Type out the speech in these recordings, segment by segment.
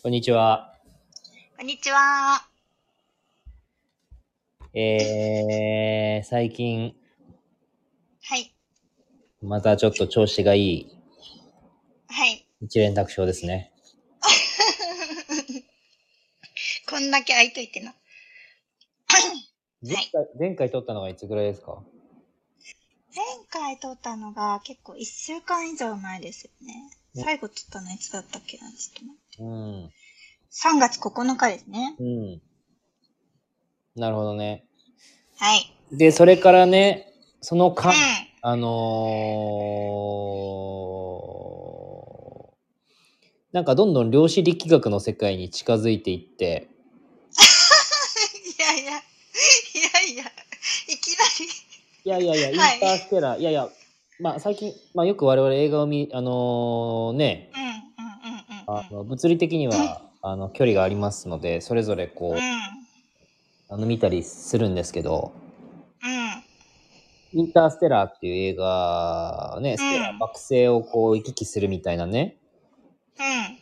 こんにちは。こんにちは。えー、最近、はい。またちょっと調子がいいはい。一連卓章ですね。こんだけ空いといてな。前回、前回撮ったのがいつぐらいですか？前回撮ったのが結構1週間以上前ですよね。最後撮ったのいつだったっけなちょっと待。うん。3月9日ですね。うん。なるほどね。はい。で、それからね、その間、うん。あのー、なんかどんどん量子力学の世界に近づいていって、いやいや、いやいや、いきなり。いやいやいや、インはいターステラー、い、やいや、まあ最近、まあよく我々映画を見、あのーね。あの物理的には、あの距離がありますので、それぞれこう、うん、あの見たりするんですけど、うん、インターステラーっていう映画、ね、ステラーうん惑星をこう行き来するみたいなね、うん、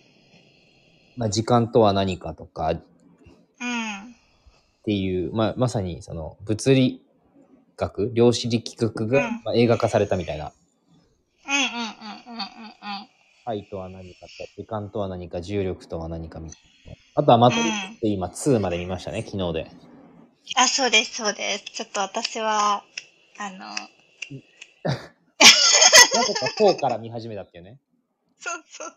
まあ、時間とは何かとかっうん。ていう、まあ、まさにその物理学、量子力学が、うん。まあ、映画化されたみたいな。うん、うん、うん、うん、うん、うん。愛とは何かと、時間とは何か、重力とは何かみたいな。あとはマトリックスって今2まで見ましたね、昨日で。あ、そうです、そうです。ちょっと私は、あの、なぜか4から見始めたっていうね。そうそう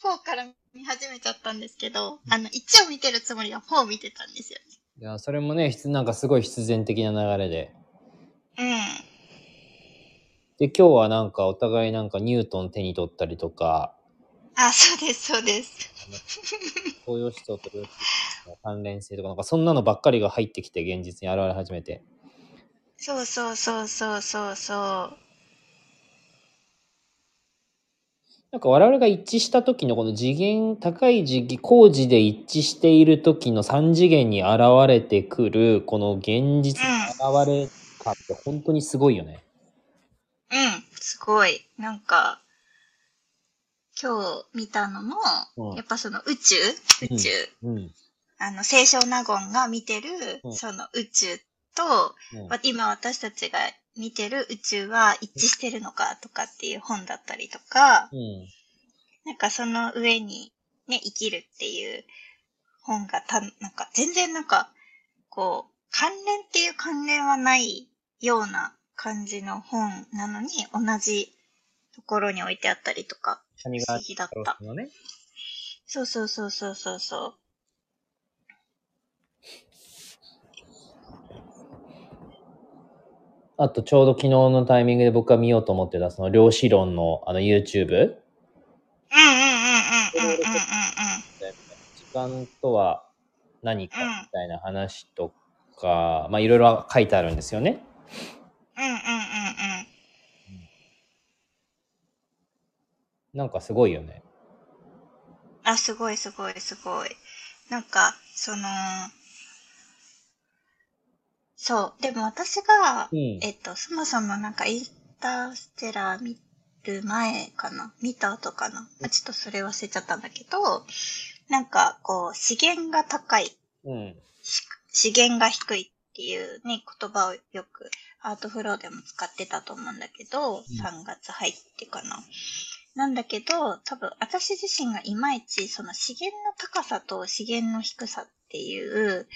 そう。4から見始めちゃったんですけど、あの、1を見てるつもりは4を見てたんですよいや、それもね、必なんかすごい必然的な流れで。ね。で、今日はなんかお互いなんかニュートン手に取ったりとか、うん。あ、そうです、そうです。東洋思想と量子の関連性とか、なんかそんなのばっかりが入ってきて現実に現れ始めて。そうそうそうそうそうそう。なんか我々が一致した時のこの次元、高い次元、工事で一致している時の三次元に現れてくる、この現実の現れ感って本当にすごいよね。うん、すごい。なんか、今日見たのも、うん。やっぱその宇宙？宇宙、うん。あの、清少納言が見てる、うん。その宇宙と、うん。ま今私たちが見てる宇宙は一致してるのかとかっていう本だったりとか、うん。なんかその上にね、生きるっていう本がた、なんか全然なんか、こう、関連っていう関連はないような感じの本なのに、同じところに置いてあったりとか、不思議だった。のね、そうそうそうそうそうそう。あと、ちょうど昨日のタイミングで僕が見ようと思ってた、その量子論のあの YouTube。うんうんうんうんうんうんうん。時間とは何かみたいな話とか、うん、まあいろいろ書いてあるんですよね。うんうんうんうん。なんかすごいよね。あ、すごいすごいすごい。なんか、その、そう。でも私が、うんえっと、そもそもなんかインターステラー見る前かな？見た後かな？あちょっとそれ忘れちゃったんだけど、なんかこう、資源が高い、うん。し資源が低いっていうね、言葉をよくアートフローでも使ってたと思うんだけど、3月入ってかな。なんだけど、多分私自身がいまいちその資源の高さと資源の低さっていう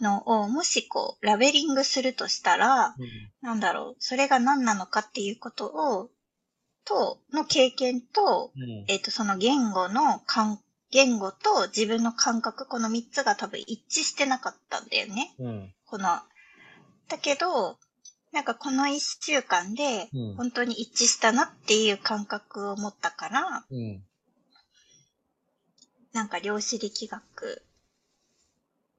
のをもしこうラベリングするとしたら、なんだろう、それが何なのかっていうことを、と、の経験と、うん。えっ、と、その言語の感、言語と自分の感覚、この3つが多分一致してなかったんだよね。うん。この、だけど、なんかこの1週間でうん本当に一致したなっていう感覚を持ったから、うん。なんか量子力学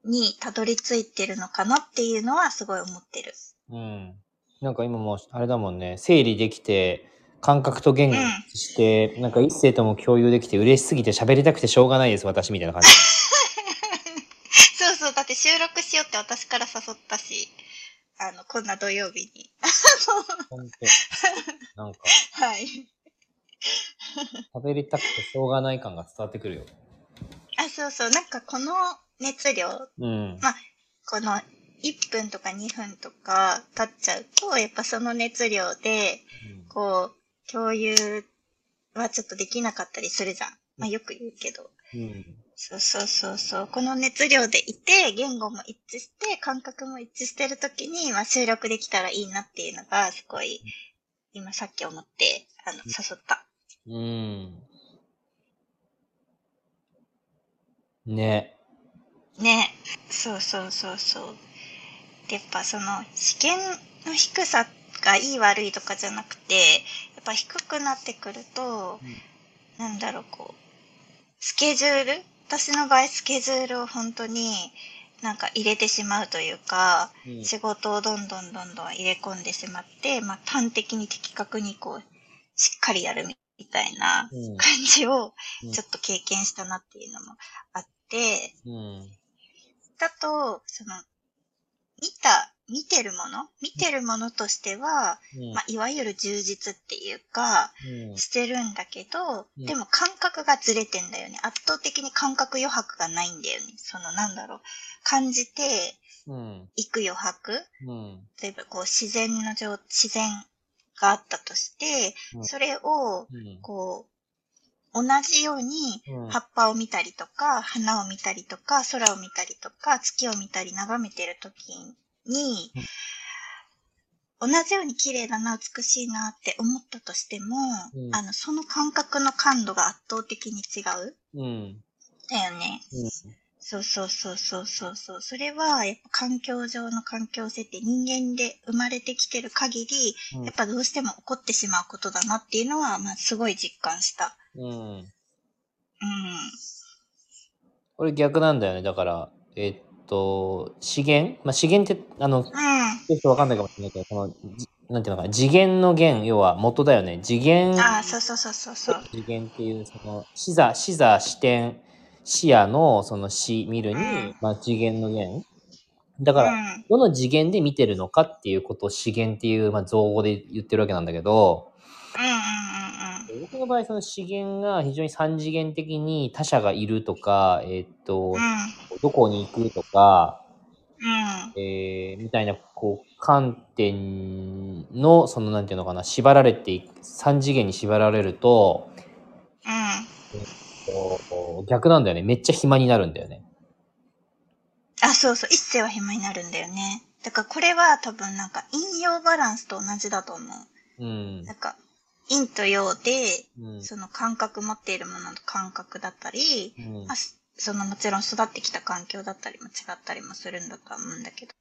にたどり着いてるのかなっていうのはすごい思ってる。うん。なんか今もう、あれだもんね、整理できて、感覚と言語うんして、なんか一世とも共有できて嬉しすぎて喋りたくてしょうがないです、私みたいな感じ。そうそう、だって収録しようって私から誘ったし、あの、こんな土曜日に。本当 なんか、はい。食べりたくてしょうがない感が伝わってくるよ。あ、そうそう。なんかこの熱量、うん。この1分とか2分とか経っちゃうと、やっぱその熱量で、こう、共有はちょっとできなかったりするじゃん。まあよく言うけど。うん。そうそうそうそう。この熱量でいて、言語も一致して、感覚も一致してるときに、まあ収録できたらいいなっていうのが、すごい、今さっき思って、あの、誘った。うん。ね。ね。そうそうそうそう。で、やっぱその、試験の低さがいい悪いとかじゃなくて、やっぱ低くなってくると、なんだろう、こう、スケジュール私の場合、スケジュールを本当になんか入れてしまうというか、うん。仕事をどんどんどんどん入れ込んでしまって、まあ、端的に的確にこう、しっかりやるみたいなうん。感じをうん。ちょっと経験したなっていうのもあって、うん。だと、その、見た、見てるもの？見てるものとしては、うんまあ、いわゆる充実っていうか、うんしてるんだけど、うんでも感覚がずれてんだよね。圧倒的に感覚余白がないんだよね。そのなんだろう。感じてうん。いく余白うん。例えばこう自然の状、自然があったとして、うんそれをうん。こう、同じようにうん葉っぱを見たりとか、花を見たりとか、空を見たりとか、月を見たり眺めてるときに、同じように綺麗だな、美しいなって思ったとしても、うんあの、その感覚の感度が圧倒的に違う。うん。だよね。そうそうそうそうそうそう。それは、やっぱ環境上の環境設定、人間で生まれてきてる限り、うんやっぱどうしても起こってしまうことだなっていうのは、まあ、すごい実感した。うん。うん。これ逆なんだよね。だから、えっと、資源？まあ、資源って、あの、うん。ちょっとわかんないかもしれないけど、その、じなんていうのかな、次元の元、要は元だよね。次元、ああ、そうそうそうそうそう。次元っていう、その、視座、視座、視点、視野の、その視、見るに、うんまあ、次元の元。だうん。から、うんどの次元で見てるのかっていうことを資源っていう、まあ、造語で言ってるわけなんだけど、うんうん僕の場合、その資源が非常に三次元的に他者がいるとか、えっとうん。う、ん。どこに行くとか、うん。えーみたいな、こう、観点の、その、なんていうのかな、縛られていく、三次元に縛られると、こう逆なんだよね。めっちゃ暇になるんだよね。あ、そうそう。一世は暇になるんだよね。だからこれは多分なんか陰陽バランスと同じだと思う。うんなんか陰と陽で、うん。その感覚持っているものの感覚だったり、うんまあ、すそのもちろん育ってきた環境だったりも違ったりもするんだとは思うんだけど、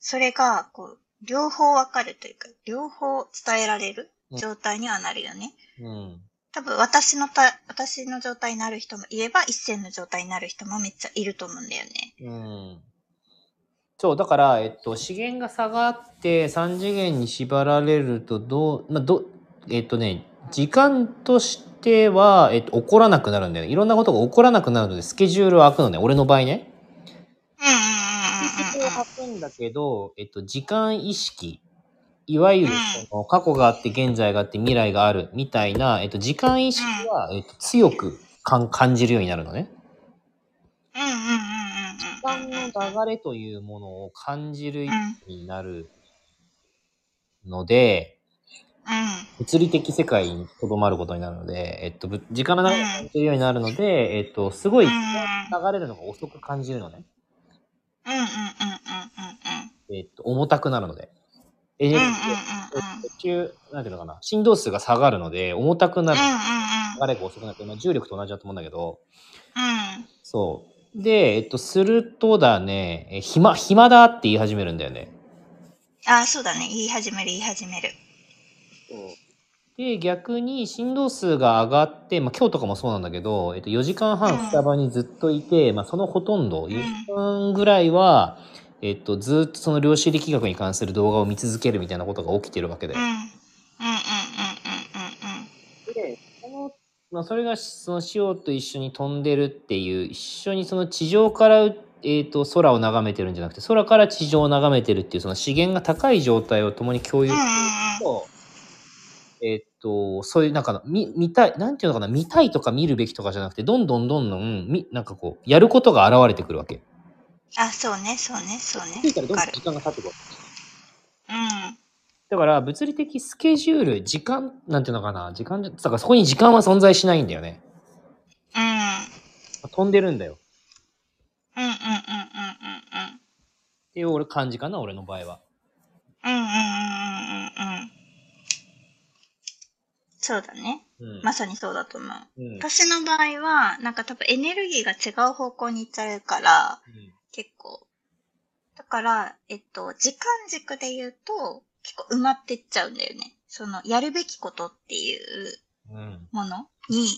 それがこう両方わかるというか、両方伝えられる状態にはなるよね。うん。多分私のた、私の状態になる人もいれば、一線の状態になる人もめっちゃいると思うんだよね。うん。そう、だから、えっと、資源が下がって3次元に縛られると、どう、まあ、ど、えっとね、時間としては、えっと、起こらなくなるんだよね。いろんなことが起こらなくなるので、スケジュールは空くのね。俺の場合ね。スケジュールは空くんだけど、えっと、時間意識。いわゆるうん、その過去があって、現在があって、未来がある、みたいな、えっと、時間意識は、えっと、強く感感じるようになるのね。うんうんうんうんうんうん時間の流れというものを感じるようになるので、物理的世界にとどまることになるので、えっと、ぶ時間の流れを感じるようになるので、えっと、すごい流れるのが遅く感じるのね。うんうんうんうんうんえっと、重たくなるので。エネルギー中、なんていうのかな、振動数が下がるので、重たくなる。うんうん。流れが遅くなって、まあ、重力と同じだと思うんだけど、うん。そう。で、えっと、するとだね、え暇、暇だって言い始めるんだよね。ああ、そうだね。言い始める、言い始める。で、逆に振動数が上がって、まあ、今日とかもそうなんだけど、えっと、4時間半スタバにずっといて、まあ、そのほとんど、4時間ぐらいは、えっと、ずっとその量子力学に関する動画を見続けるみたいなことが起きてるわけで。うん。うんうんうんうんで、その、まあ、それが、その、潮と一緒に飛んでるっていう、一緒にその地上から、えっと、空を眺めてるんじゃなくて、空から地上を眺めてるっていう、その資源が高い状態を共に共有すると、えっと、そういうなんか、見、見たい、なんていうのかな、見たいとか見るべきとかじゃなくて、どんどんどんどん、み、なんかこう、やることが現れてくるわけ。あ、そうね、そうね、そうね。気づいたらどんどん。時間が経ってくるわけ。うん。だから、物理的スケジュール、時間、なんていうのかな、時間じゃ、だからそこに時間は存在しないんだよね。うん。飛んでるんだよ。うんうんうんうんうんうん。っていう俺感じかな、俺の場合は。うんうんうんうんうんうん。そうだね。うん。まさにそうだと思う。うん。私の場合は、なんか多分エネルギーが違う方向に行っちゃうから、結構。だから、えっと、時間軸で言うと、結構埋まってっちゃうんだよね。その、やるべきことっていう。ものに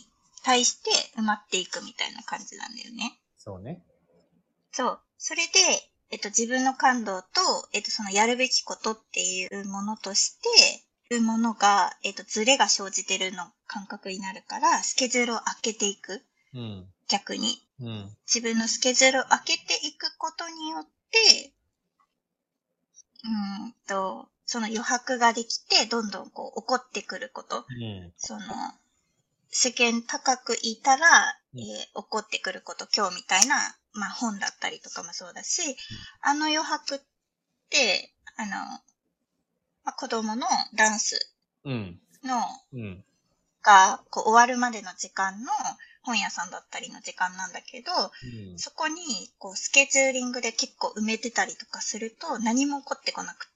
対して埋まっていくみたいな感じなんだよね。そうね。そう。それで、えっと、自分の感動と、えっと、そのやるべきことっていうものとして、いうものが、えっと、ズレが生じてるの感覚になるから、スケジュールを開けていく。うん。逆に。うん。自分のスケジュールを開けていくことによって、うーんと、その余白ができて、どんどんこう起こってくること。うん。その、世間高くいたら、うんえー起こってくること、今日みたいな、まあ本だったりとかもそうだし、あの余白って、あの、まあ、子供のダンスうん。の、うん。が、こう終わるまでの時間の本屋さんだったりの時間なんだけど、うん。そこに、こう、スケジューリングで結構埋めてたりとかすると、何も起こってこなく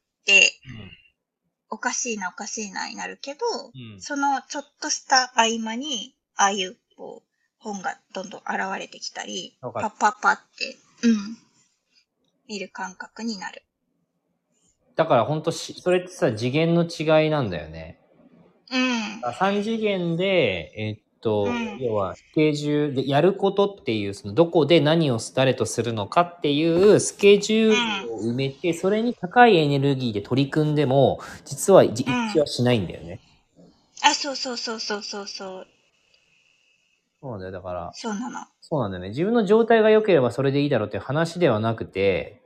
おかしいなおかしいなになるけど、うん。そのちょっとした合間に、ああいう、こう、本がどんどん現れてきたり、パッパッパって、うん、見る感覚になる。だから本当し、それってさ、次元の違いなんだよね。うん。3次元で、えっと、うん要は、スケジュールで、やることっていう、その、どこで何を誰とするのかっていう、スケジュールを埋めて、それに高いエネルギーで取り組んでも、実は一致はしないんだよね。あ、そうそうそうそうそうそう。そうなんだよ。だから、そうなの。そうなんだよね。自分の状態が良ければそれでいいだろうっていう話ではなくて、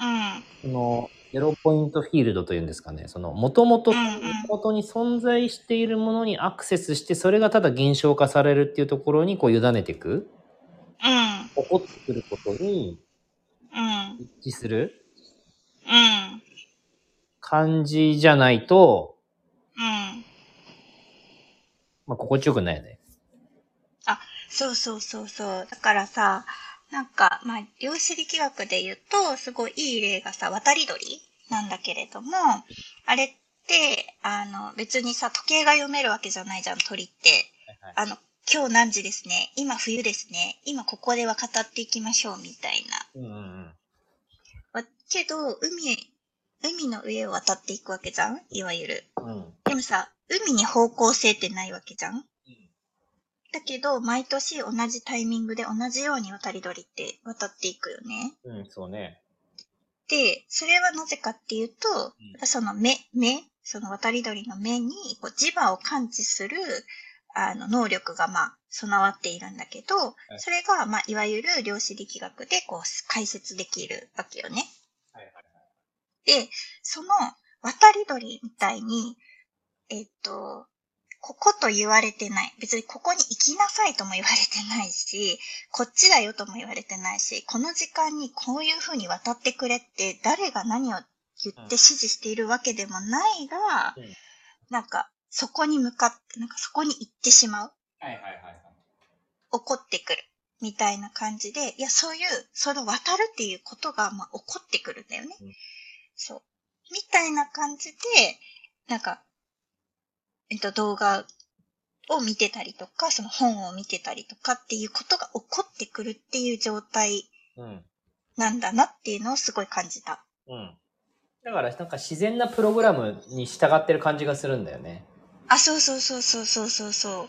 うん。その、ゼロポイントフィールドというんですかね。その、もともと、うんうん元々に存在しているものにアクセスして、それがただ現象化されるっていうところに、こう、委ねていく。うん。起こってくることにうん。一致するうん。感じじゃないと、うん。まあ、心地よくないよね。そうそうそうそう。だからさ、なんか、まあ、量子力学で言うと、すごいいい例がさ、渡り鳥なんだけれども、あれって、あの、別にさ、時計が読めるわけじゃないじゃん、鳥って。あの、今日何時ですね？今冬ですね？今ここでは語っていきましょう、みたいうんうんうん。けど、海、海の上を渡っていくわけじゃん？いわゆる。うん。でもさ、海に方向性ってないわけじゃん？だけど、毎年同じタイミングで同じように渡り鳥って渡っていくよね。うん、そうね。で、それはなぜかっていうと、うその目、目、その渡り鳥の目にこう磁場を感知する、あの、能力がまあ、備わっているんだけど、いそれがまあ、いわゆる量子力学でこう、解説できるわけよね。はいはいで、その渡り鳥みたいに、えっと、ここと言われてない。別にここに行きなさいとも言われてないし、こっちだよとも言われてないし、この時間にこういう風に渡ってくれって誰が何を言って指示しているわけでもないが、うんなんかそこに向かって、なんかそこに行ってしまう。はいはいはいはい。起こってくる。みたいな感じで、いや、そういう、その渡るっていうことが、まあ、起こってくるんだよね。うんそう。みたいな感じで、なんか、えっと、動画を見てたりとか、その本を見てたりとかっていうことが起こってくるっていう状態うん。なんだなっていうのをすごい感じた。うん。だから、なんか自然なプログラムに従ってる感じがするんだよね。あ、そうそうそうそうそうそうそ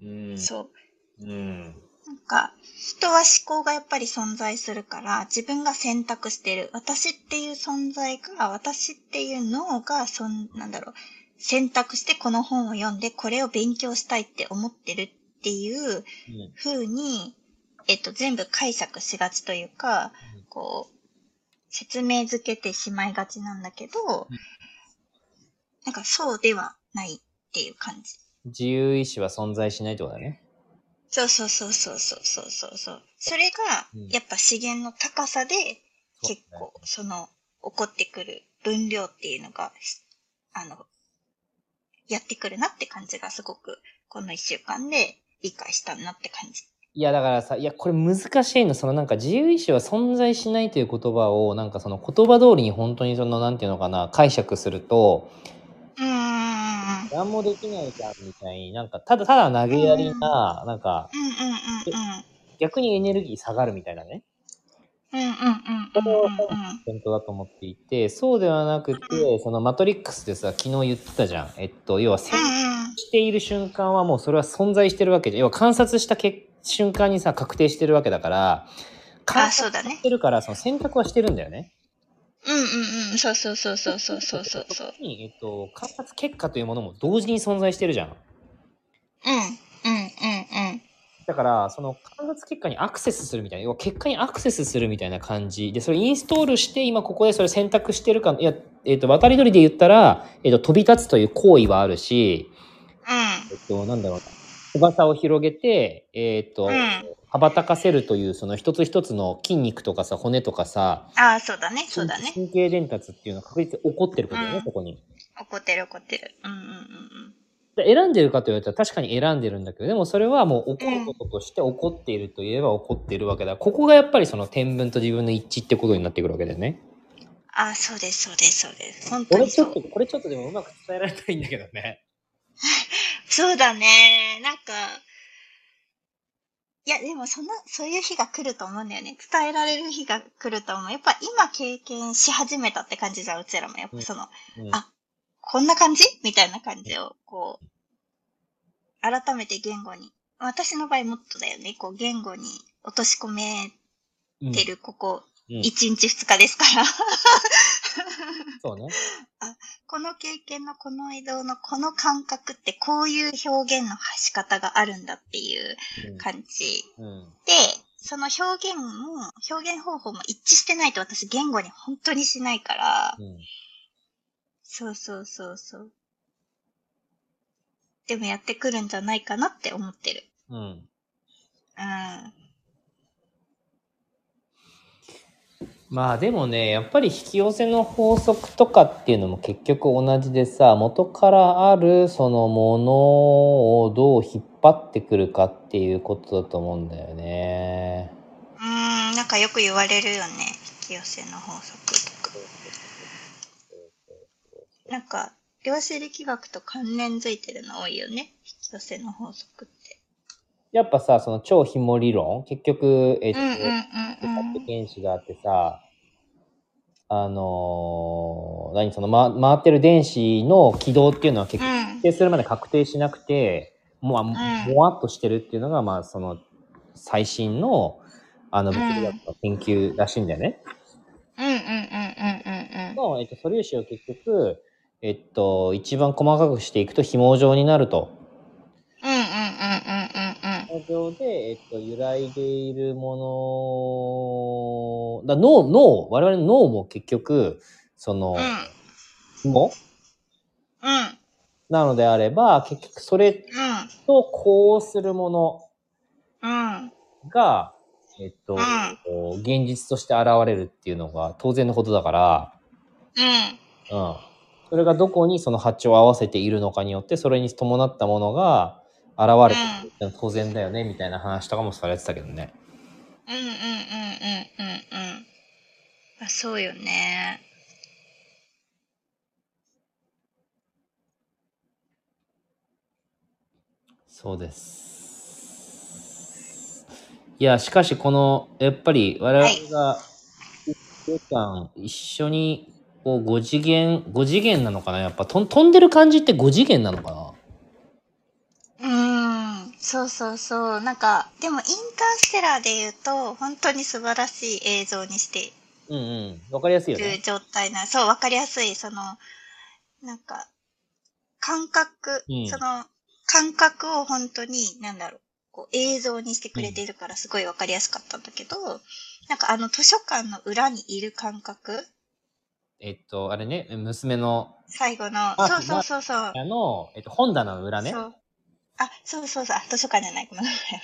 う。うん。そう。うん。なんか、人は思考がやっぱり存在するから、自分が選択してる。私っていう存在が、私っていう脳が、そん、なんだろう、選択してこの本を読んで、これを勉強したいって思ってるっていううん。風に、えっと、全部解釈しがちというか、こう、説明づけてしまいがちなんだけど、うんなんかそうではないっていう感じ。自由意志は存在しないってことだね。そうそうそうそうそうそうそう。それが、やっぱ資源の高さで、結構、その、起こってくる分量っていうのが、あの、やってくるなって感じがすごく、この一週間で理解したなって感じ。いやだからさいやこれ難しいの。そのなんか自由意志は存在しないという言葉をなんかその言葉通りに本当にそのなんていうのかな解釈すると何もできないじゃんみたいになんかただただ投げやりななんかうんうんうんうん。逆にエネルギー下がるみたいなねうんうんうんうんうんうん。ポイントだと思っていてそうではなくてそのマトリックスでさ昨日言ってたじゃんえっと要は選うんうん。している瞬間はもうそれは存在してるわけで要は観察したけ瞬間にさ確定してるわけだから観あ、そうだね察し。てるからその選択はしてるんだよね。うんうんうん。そうそうそうそうそうそうそうそう。こに、えっと、観察結果というものも同時に存在してるじゃん。うんうんうんうん。だから、その観察結果にアクセスするみたいな、要は結果にアクセスするみたいな感じで、それインストールして、今ここでそれ選択してるか、いや、えっと、渡り鳥で言ったら、えっと、飛び立つという行為はあるし、えっと、なんだろうな、翼を広げて、えっと、うん羽ばたかせるという、その一つ一つの筋肉とかさ、骨とかさ、ああ、そうだね、そうだね。神経伝達っていうのは確実に起こってることだよね、うんそこに。怒ってる怒ってる。うんうんうんうん。で選んでるかと言われたら確かに選んでるんだけど、でもそれはもう起こることとして起こっているといえば起こっているわけだ。ここがやっぱりその天文と自分の一致ってことになってくるわけだよね。ああ、そうです、そうです、そうです。本当にこれちょっと、。これちょっとでもうまく伝えられたらいいんだけどね。そうだね。なんか、いや、でもその、そういう日が来ると思うんだよね。伝えられる日が来ると思う。やっぱ今経験し始めたって感じじゃん、うちらも。やっぱその、うんあこんな感じみたいな感じを、こう、改めて言語に。私の場合もっとだよね。こう、言語に落とし込めうんてる、ここ、うん1日2日ですから。そうね。この経験のこの移動のこの感覚ってこういう表現の仕方があるんだっていう感じうん。うん。で、その表現も、表現方法も一致してないと私言語に本当にしないから、うん。そうそうそうそう。でもやってくるんじゃないかなって思ってる。うん。うん。まあでもね、やっぱり引き寄せの法則とかっていうのも結局同じでさ、元からあるそのものをどう引っ張ってくるかっていうことだと思うんだよね。うん、なんかよく言われるよね。引き寄せの法則とか。なんか、量子力学と関連づいてるの多いよね。引き寄せの法則って。やっぱさ、その超紐理論、結局、えっと。原子があってさ、あのー何その、ま、回ってる電子の軌道っていうのは結局うん確定するまで確定しなくて、もう、もわっとしてるっていうのが、まあ、その、最新の、あの、物理学の研究らしいんだよね。うんうんうんうんうんうん。の、えっと、素粒子を結局、えっと、一番細かくしていくと紐状になると。うんうんうんうんうんうん。紐状で、えっと、揺らいでいるもの、だ脳、脳、我々の脳も結局、その、紐うん。うん。なのであれば、結局それと呼応するものうん。うん。が、えっと、うん現実として現れるっていうのが当然のことだから、うん。うん。それがどこにその波長を合わせているのかによって、それに伴ったものが現れて当然だよね、みたいな話とかもされてたけどね。うんうんうんうんうんうん。あ、そうよね。そうです。いや、しかしこの、やっぱり我々が、一週間一緒に、こう、5次元、5次元なのかな？やっぱとん飛んでる感じって5次元なのかな？そうそうそう。なんか、でもインターステラーで言うと、本当に素晴らしい映像にしてうんうん。わかりやすいよね。状態な、そう、わかりやすい、その、なんか、感覚、うんその、感覚を本当に、なんだろう、こう映像にしてくれているからすごいわかりやすかったんだけど、なんかあの図書館の裏にいる感覚？えっと、あれね、娘の、最後の、あそうそうそうそう。あの、えっと、本棚の裏ね。そう。あ、そうそうそう。あ、図書館じゃない。ごめんなさい。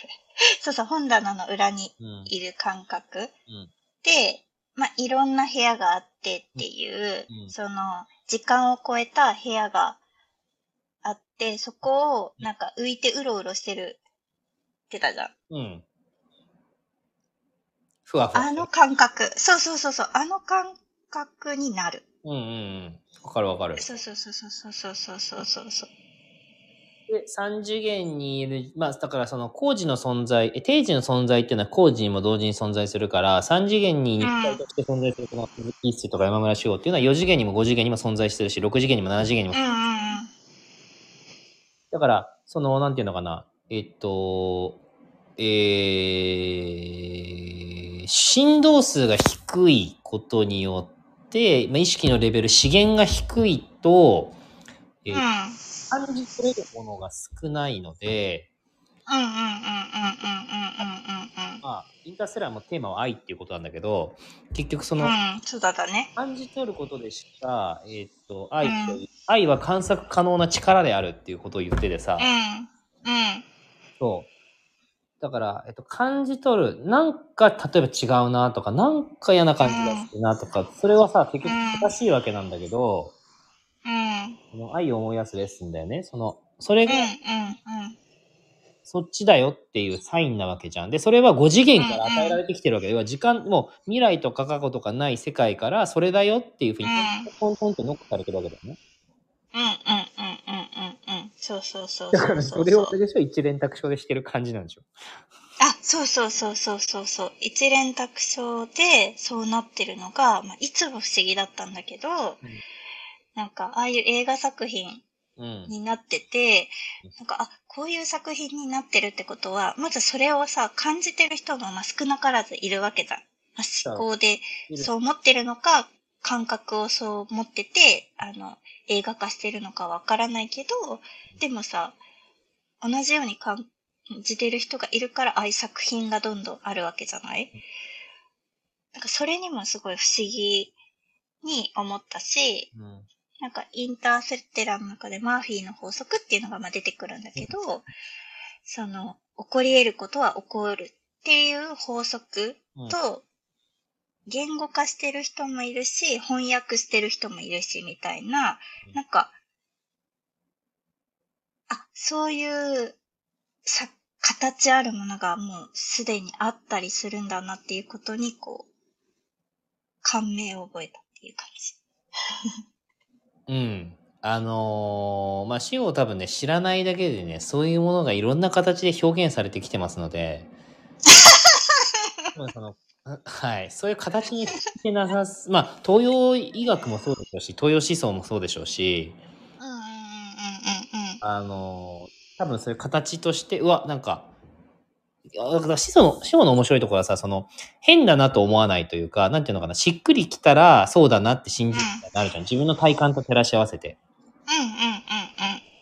そうそう、本棚の裏にうん。いる感覚。うんで、まあ、いろんな部屋があってっていう、うんその、時間を超えた部屋があって、そこをなんか浮いてうろうろしてるってたじゃん。うん。ふわふわ。あの感覚。そうそうそうそう。あの感覚になる。うんうんうん。わかるわかる。そうそうそうそうそうそうそうそうそう。で、三次元にいる、まあ、だからその工事の存在、え定時の存在っていうのは工事にも同時に存在するから、三次元に肉体として存在するこの鈴木一世とか山村志郎っていうのは4次元にも5次元にも存在してるし、6次元にも7次元にも。だから、その、なんていうのかな、えっと、えー、振動数が低いことによって、まあ、意識のレベル、資源が低いと、えーうん。感じ取れるものが少ないので、うんうんうんうんうんうんうんうんうん。まあ、インターステラーもテーマは愛っていうことなんだけど、結局その、うん、そね。感じ取ることでしか、えーっと、愛う、愛は観察可能な力であるっていうことを言っててさ、うん。うん。そう。だから、えっと、感じ取る。なんか、例えば違うなとか、なんか嫌な感じがするなとか、それはさ、結局正しいわけなんだけど、うん。その愛を思い出すレッスンだよね。その、それがうん。うん。そっちだよっていうサインなわけじゃん。で、それは5次元から与えられてきてるわけで、要は時間、もう未来とか過去とかない世界から、それだよっていうふうにうん、ポンポンってノックされてるわけだよね。うん。うん。うん。うん。うん。うん。そうそうそうだから、そうそう。それを、あれでしょ？一連卓章でしてる感じなんでしょ？あ、そうそうそうそうそうそう。一連卓章でそうなってるのが、まあ、いつも不思議だったんだけど、なんか、ああいう映画作品うん。になってて、なんか、あ、こういう作品になってるってことは、まずそれをさ、感じてる人がまあ少なからずいるわけだ。まあ、思考でそう思ってるのか、感覚をそう持ってて、あの、映画化してるのかわからないけど、でもさ、同じように感じてる人がいるから、ああいう作品がどんどんあるわけじゃない？なんかそれにもすごい不思議に思ったし、うん。なんかインターセテラの中でマーフィーの法則っていうのがまあ出てくるんだけど、その、起こり得ることは起こるっていう法則うんと、言語化してる人もいるし、翻訳してる人もいるし、みたいなうん、なんか、あ、そういう、さ、形あるものがもうすでにあったりするんだなっていうことに、こう、感銘を覚えたっていう感じ。うん。あのーまあ、死を多分ね、知らないだけでね、そういうものがいろんな形で表現されてきてますので、その、はい、そういう形にしてなさす、まあ、東洋医学もそうでしょうし、東洋思想もそうでしょうし。あのー多分そういう形として、うわ、なんか、だからの、思想の面白いところはさ、その、変だなと思わないというか、なんていうのかな、しっくりきたら、そうだなって信じるみたいになるじゃん。自分の体感と照らし合わせて。うんうんうんうん。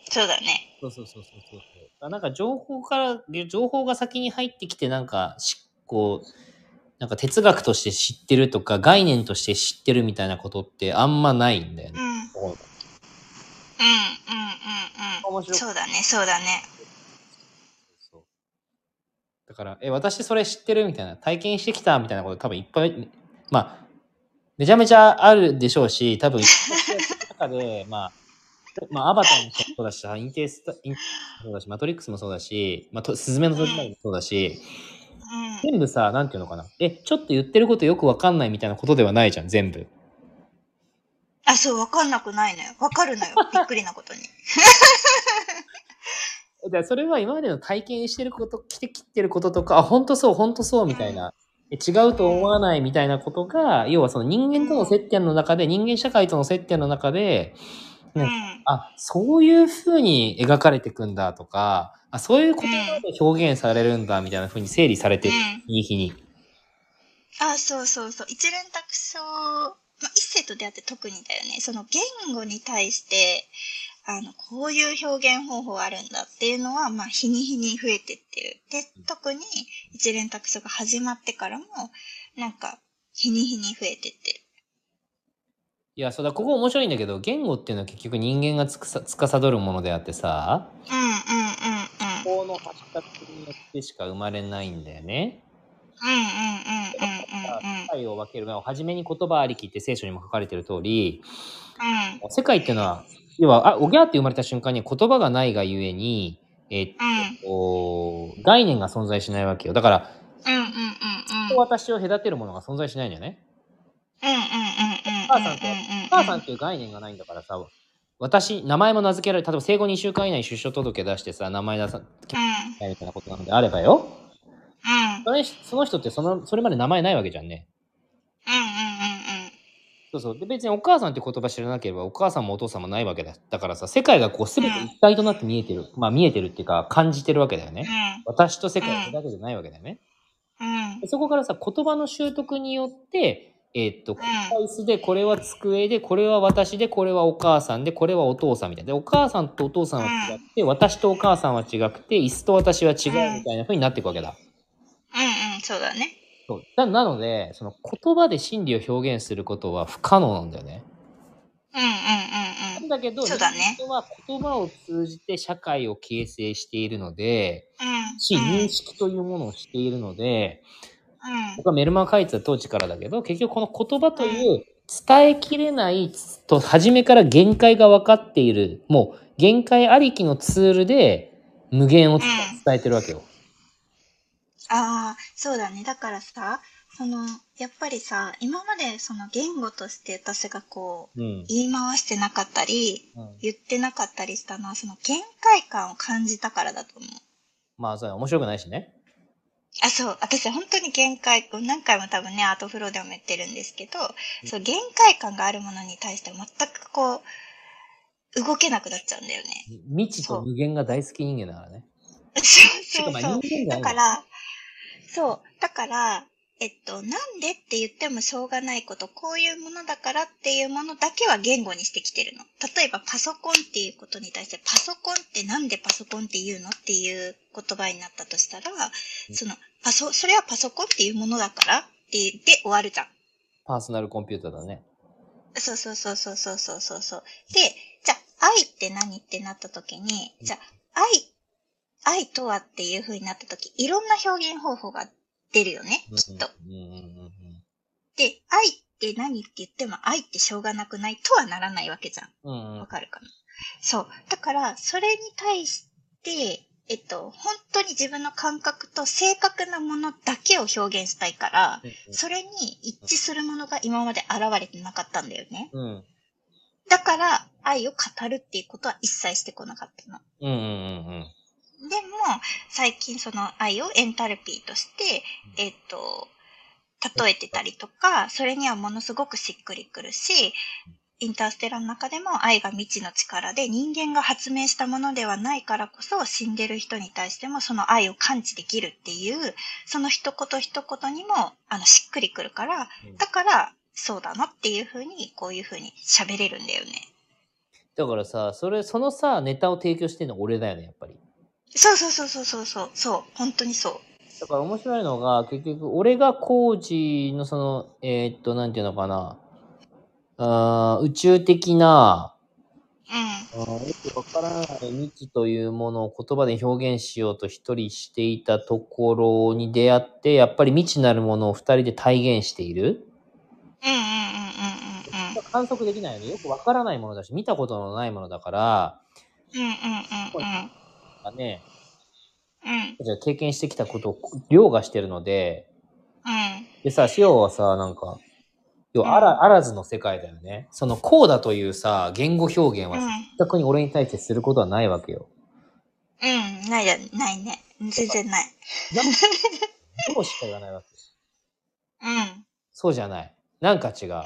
そうだね。そうそうそうそうそう。なんか情報から、情報が先に入ってきて、なんか、しこう、なんか哲学として知ってるとか、概念として知ってるみたいなことってあんまないんだよね。うん。うんうんうんうん。面白いそうだね、そうだね。だから、え、私それ知ってるみたいな、体験してきたみたいなこと多分いっぱい、まあ、めちゃめちゃあるでしょうし、多分、中で、まあ、まあ、アバターもそうだしさ、インテースタ、インそうだし、マトリックスもそうだし、まあ、とスズメの戸締まりもそうだし、うん。全部さ、なんていうのかな。え、ちょっと言ってることよくわかんないみたいなことではないじゃん、全部。あ、そう、わかんなくないのよ。わかるのよ。びっくりなことに。だそれは今までの体験してること、来てきてることとか、あ、本当そう、本当そう、みたいな。え違うと思わないみたいなことが、要はその人間との接点の中で、人間社会との接点の中で、うんうん。あ、そういう風に描かれていくんだとか、あ、そういう言葉で表現されるんだみたいな風に整理されていい日に。あ、そうそうそう。一連卓章、まあ、一世と出会って特にだよね。その言語に対して、あの、こういう表現方法あるんだっていうのは、まあ、日に日に増えてってる。で、特に一連卓書が始まってからも、なんか、日に日に増えてってる。いや、そうだ、ここ面白いんだけど、言語っていうのは結局人間がつくさ司るものであってさ、うんうんうんうん。法の発達によってしか生まれないんだよね。うんうんうんうんうんうん。世界を分ける、まあ初めに言葉ありきって聖書にも書かれてる通り、うん世界っていうのは、要は、あ、おぎゃーって生まれた瞬間に言葉がないがゆえに、えーっうんと、概念が存在しないわけよ。だから、うんうんうんうん。人と私を隔てるものが存在しないんだよね。うんうんうんうん母さんと、お母さんっていう概念がないんだからさ、私、名前も名付けられる、例えば生後2週間以内に出生届出してさ、名前出さ、うん。みたいなことなのであればよ。うん。それその人ってその、それまで名前ないわけじゃんね。うんうんうんそうそう。で、別にお母さんって言葉知らなければ、お母さんもお父さんもないわけだ。だからさ、世界がこう、すべて一体となって見えてる。まあ、見えてるっていうか、感じてるわけだよね。私と世界だけじゃないわけだよね。うん。そこからさ、言葉の習得によって、えーっと、これは椅子で、これは机で、これは私で、これはお母さんで、これはお父さんみたいな。で、お母さんとお父さんは違って、私とお母さんは違くて、椅子と私は違うみたいな風になっていくわけだ。うんうん、そうだね。そうだなので、その言葉で真理を表現することは不可能なんだよね。うんうんうんうん。だけど、そうだね人間は言葉を通じて社会を形成しているので、うん。し、うん認識というものをしているので、うん。僕はメルマガ書いてた当時からだけど、結局この言葉という伝えきれないと、初めから限界が分かっている、もう限界ありきのツールで無限を伝えてるわけよ。ああ、そうだね。だからさ、その、やっぱりさ、今までその言語として私がこう、うん。言い回してなかったり、うん言ってなかったりしたのは、その限界感を感じたからだと思う。まあ、それは面白くないしね。あ、そう。私本当に限界、何回も多分ね、アートフローでも言ってるんですけど、そう、限界感があるものに対して全くこう、動けなくなっちゃうんだよね。未知と無限が大好き人間だからね。そうそうそう。だから、そう。だから、えっと、なんでって言ってもしょうがないこと、こういうものだからっていうものだけは言語にしてきてるの。例えばパソコンっていうことに対して、パソコンってなんでパソコンって言うのっていう言葉になったとしたら、その、パソ、それはパソコンっていうものだからって言って終わるじゃん。パーソナルコンピューターだね。そうそうそうそうそうそうそう。で、じゃあ、愛って何ってなった時に、じゃあ、愛っ愛とはっていう風になった時、いろんな表現方法が出るよね、きっと。うんうんうんうんで、愛って何って言っても愛ってしょうがなくないとはならないわけじゃん。うんうんわかるかな？そう。だから、それに対して、えっと、本当に自分の感覚と正確なものだけを表現したいから、それに一致するものが今まで現れてなかったんだよね。うんうんだから、愛を語るっていうことは一切してこなかったの。うんうんうんでも、最近その愛をエンタルピーとして、えっ、と、例えてたりとか、それにはものすごくしっくりくるし、インターステラの中でも愛が未知の力で人間が発明したものではないからこそ死んでる人に対してもその愛を感知できるっていう、その一言一言にもあのしっくりくるから、うんだからそうだなっていうふうにこういうふうに喋れるんだよね。だからさ、それ、そのさ、ネタを提供してるのは俺だよね、やっぱり。そうそうそうそうそうそう、そう、本当にそう。だから面白いのが、結局、俺が工事のその、えーっと、なんていうのかな、あー宇宙的な、うん。あーよくわからない未知というものを言葉で表現しようと一人していたところに出会って、やっぱり未知なるものを二人で体現している。うんうんうんうんうんうん。観測できないよね。よくわからないものだし、見たことのないものだから、うんうんうんうん。まあね、うんじゃあ経験してきたことを凌駕してるので、うん。でさ、塩はさ、なんか、要はあら、あらずの世界だよね。その、こうだというさ、言語表現は、全くに俺に対してすることはないわけよ。うん。ないだ、ないね。全然ない。どうしか言わないわけ。うん。そうじゃない。なんか違う。うん。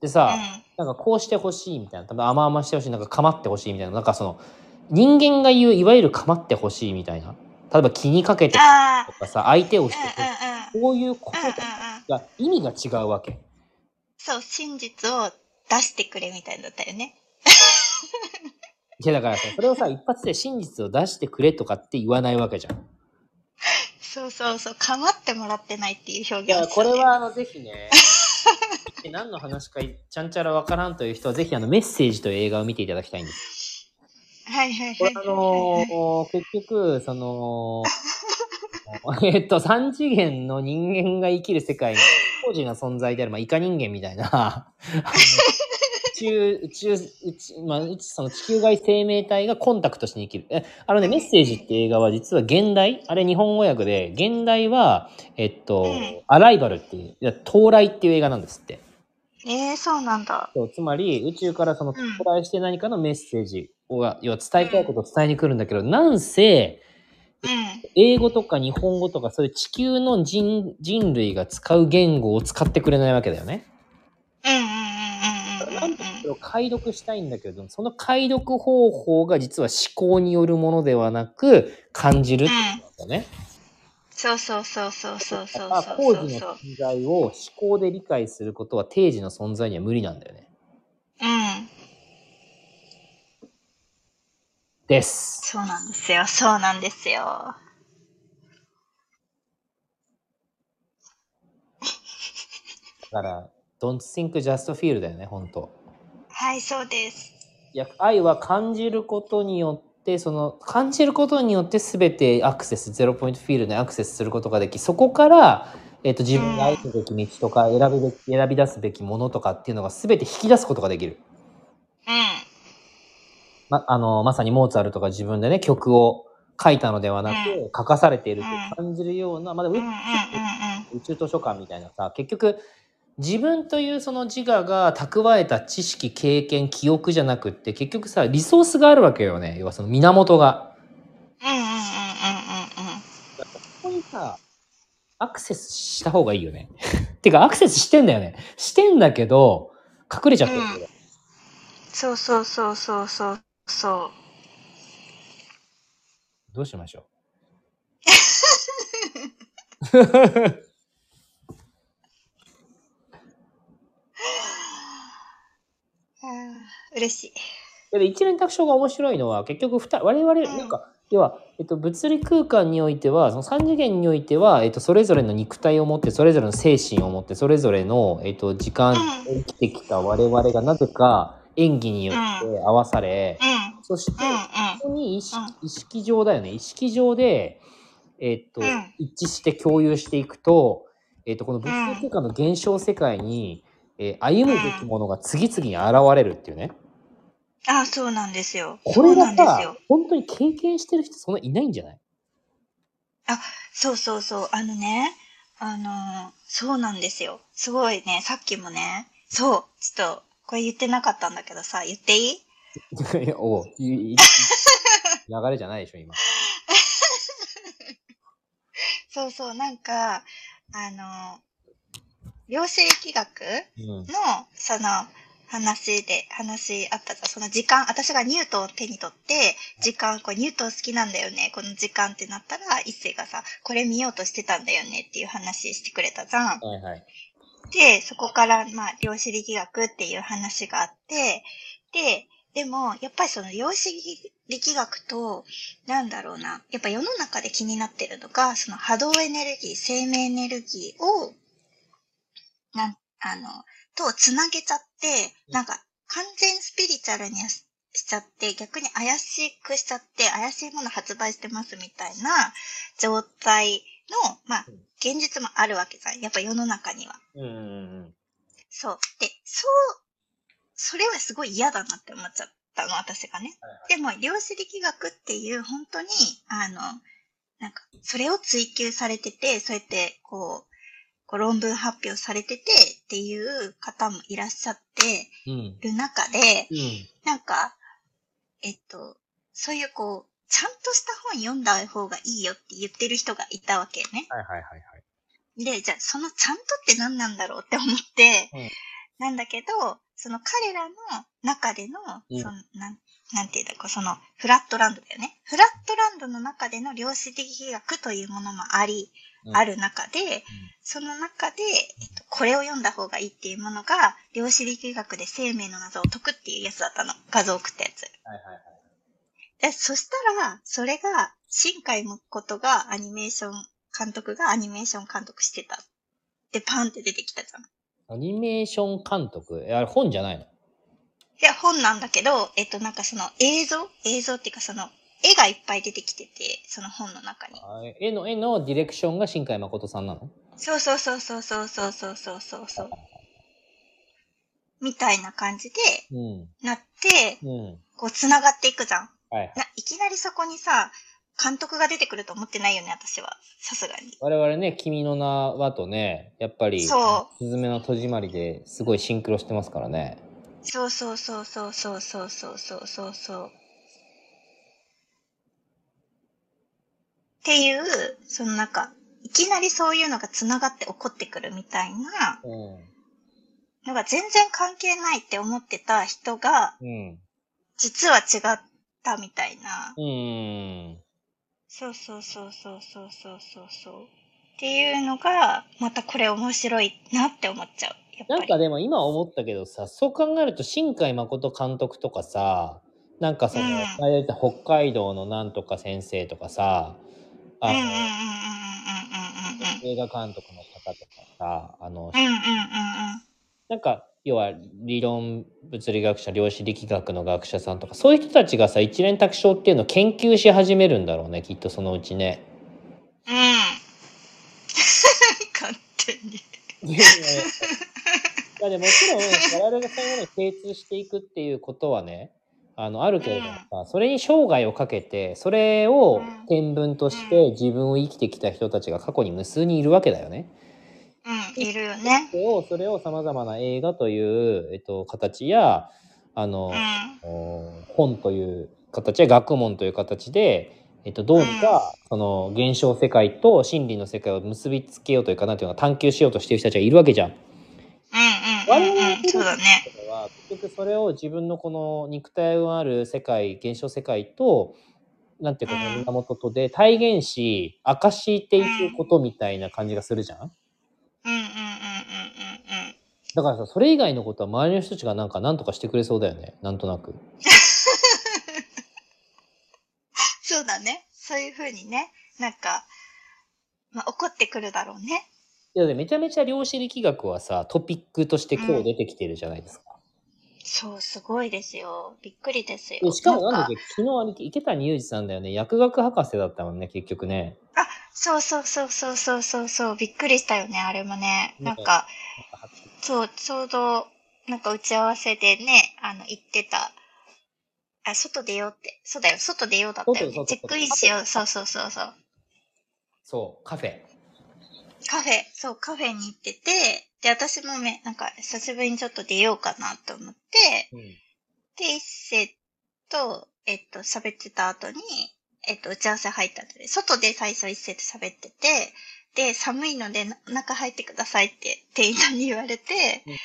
でさ、うんなんかこうしてほしいみたいな、多分甘々してほしい、なんか構ってほしいみたいな、なんかその、人間が言う、いわゆる構ってほしいみたいな。例えば気にかけて。とかさ、相手をして。こういうこと。が意味が違うわけ。そう、真実を出してくれみたいだったよね。いやだからさ、それをさ、一発で真実を出してくれとかって言わないわけじゃん。そうそうそう、かまってもらってないっていう表現いや、これはあの、ぜひね、何の話かちゃんちゃらわからんという人は、ぜひあの、メッセージという映画を見ていただきたいんです。はいはいはいあのー結局、その、えっと、三次元の人間が生きる世界に、当時の存在である、まあ、イカ人間みたいな、あの宇宙、宇宙、宇宙、まあ、その地球外生命体がコンタクトしに生きる。え、あのね、メッセージって映画は実は現代、あれ日本語訳で、現代は、えっと、うんアライバルっていう、いや到来っていう映画なんですって。えー、そうなんだ。そうつまり、宇宙からそのうん到来して何かのメッセージを、要は伝えたいことを伝えに来るんだけど、なんせ、うん。英語とか日本語とかそういう地球の人人類が使う言語を使ってくれないわけだよね。うんうんうんうんうんうんうん。それを解読したいんだけど、その解読方法が実は思考によるものではなく、感じるってことだよね。そうそうそうそうそうそうだそう工事のそうそう。存在を思考で理解することは定時の存在には無理なんだよね。うん。です。そうなんですよ。そうなんですよ。だから、don't think just feel だよね、本当はい、そうです。いや、愛は感じることによって、その、感じることによって全てアクセス、ゼロポイントフィールドにアクセスすることができ、そこから、えっ、と、自分が歩むべき道とか、選ぶべき、選び出すべきものとかっていうのが全て引き出すことができる。うん。ま、あの、まさにモーツァルトが自分でね、曲を書いたのではなく、書かされていると感じるような、まあ、でもうん。うん。うん。うん。宇宙図書館みたいなさ、結局、自分というその自我が蓄えた知識、経験、記憶じゃなくって、結局さ、リソースがあるわけよね。要はその源が。うん。うん。うん。うん。うん。うん。ここにさ、アクセスした方がいいよね。てか、アクセスしてん。だよね。してん。だけど、隠れちゃってるけど。そうそうそうそうそうそう。どうしましょう？嬉しい。で一連卓章が面白いのは結局我々なんか要は、えっと、物理空間においてはその3次元においては、えっと、それぞれの肉体を持ってそれぞれの精神を持ってそれぞれの、えっと、時間を生きてきた我々がなぜか演技によって合わされ、うん。そして。ここに意識うん意識上だよね意識上で、えっとうん一致して共有していくと、えっと、この物理空間の現象世界に、えー歩むべきものが次々に現れるっていうね。あ、そうなんですよ。これがそうなんですさよ。、本当に経験してる人そんないないんじゃない？そうそうそう。あのね、あのーそうなんですよ。すごいね、さっきもね、そう、ちょっと、これ言ってなかったんだけどさ、言っていい？おうい 流れじゃないでしょ、今。そうそう、なんか、あのー量子力学うん。の、その、話で、話あったじゃん。その時間、私がニュートンを手に取って、時間、これニュートン好きなんだよね、この時間ってなったら、一星がさ、これ見ようとしてたんだよねっていう話してくれたじゃん。はいはい。で、そこから、まあ、量子力学っていう話があって、で、でも、やっぱりその量子力学と、なんだろうな、やっぱ世の中で気になってるのが、その波動エネルギー、生命エネルギーを、なん、あの、とつなげちゃって、なんか、完全スピリチュアルにししちゃって、逆に怪しくしちゃって、怪しいもの発売してますみたいな状態の、まあうん、現実もあるわけじゃん。やっぱ世の中には。うんうんうん。そう。で、そう、それはすごい嫌だなって思っちゃったの、私がね。でも、量子力学っていう、本当に、あの、なんか、それを追求されてて、そうやって、こう、こう論文発表されててっていう方もいらっしゃってうん。る中で、うん。なんか、えっと、そういうこう、ちゃんとした本読んだ方がいいよって言ってる人がいたわけね。はいはいはいはい。で、じゃあそのちゃんとって何なんだろうって思って、うんなんだけど、その彼らの中での、うんそのなん、なんていうんだこうそのフラットランドだよね。フラットランドの中での量子力学というものもあり、うんある中で、その中で、えっと、これを読んだ方がいいっていうものが、量子力学で生命の謎を解くっていうやつだったの。画像を送ったやつ。はいはいはい。え、そしたら、それが、新海誠がアニメーション、監督がアニメーション監督してた。で、パンって出てきたじゃん。いアニメーション監督？えあれ本じゃないの？や、本なんだけど、えっと、なんかその映像？映像っていうかその、絵がいっぱい出てきてて、その本の中に。あ絵の、絵のディレクションが新海誠さんなの？そうそうそうそうそうそうそうそうそうそう。みたいな感じで、うん。なって、うん。こう、繋がっていくじゃん。はい。な、いきなりそこにさ、監督が出てくると思ってないよね、私は。さすがに。我々ね、君の名はとね、やっぱり、そすずめの戸締まりですごいシンクロしてますからね。そうそうそうそうそうそうそうそうそうそう。っていう、そのなんか、いきなりそういうのが繋がって起こってくるみたいなうのが全然関係ないって思ってた人が、ん。うん。実は違ったみたいな。うーん。そうそうそうそうそうそうそうそう。っていうのが、またこれ面白いなって思っちゃう。なんかでも今思ったけどさ、そう考えると新海誠監督とかさ、なんかその、うん北海道のなんとか先生とかさ、あの、映画監督の方とかさ、あの、うん。うんうんうんうん。なんか、要は理論物理学者、量子力学の学者さんとか、そういう人たちがさ、一連卓章っていうのを研究し始めるんだろうね、きっとそのうちね。うん。勝手に。いやでもちろん我々がそういうものに精通していくっていうことはねあのあるけれどもさ、それに生涯をかけてそれをうん天文として自分を生きてきた人たちが過去に無数にいるわけだよね。うん、いるよね。それをそれをさまざまな映画という、えっと、形やあの本という形や学問という形で、えっと、どうにか、その現象世界と真理の世界を結びつけようというかなんていうのか探求しようとしている人たちがいるわけじゃん。うんうんうんうん。そうだね。結局それを自分のこの肉体のある世界現象世界となんていうかうん源とで体現し明かしていくことみたいな感じがするじゃん。だからさそれ以外のことは周りの人たちがなんか何とかしてくれそうだよねなんとなく そうだね。そういうふうにね、なんか、まあ、怒ってくるだろうね。いやでめちゃめちゃ量子力学はさトピックとしてこう出てきてるじゃないですか、そう、すごいですよ。びっくりですよ。でしかもなんだっかけ昨日あれ池谷裕二さんだよね薬学博士だったもんね結局ねあ、そうそうそうそうそうそうそう、びっくりしたよね、あれもね。なんか、そう、ちょうど、なんか打ち合わせでね、あの、言ってた、あ、外出ようって。そうだよ、外出ようだったよね。外チェックインしよう。そうそうそうそう。そうカフェカフェ、そう、カフェに行ってて、で、私もね、なんか、久しぶりにちょっと出ようかなと思って、うんで、一世と、えっと、喋ってた後に、えっと、打ち合わせ入った後で、外で最初一世と喋ってて、で、寒いので、な中入ってくださいって店員さんに言われて、うん。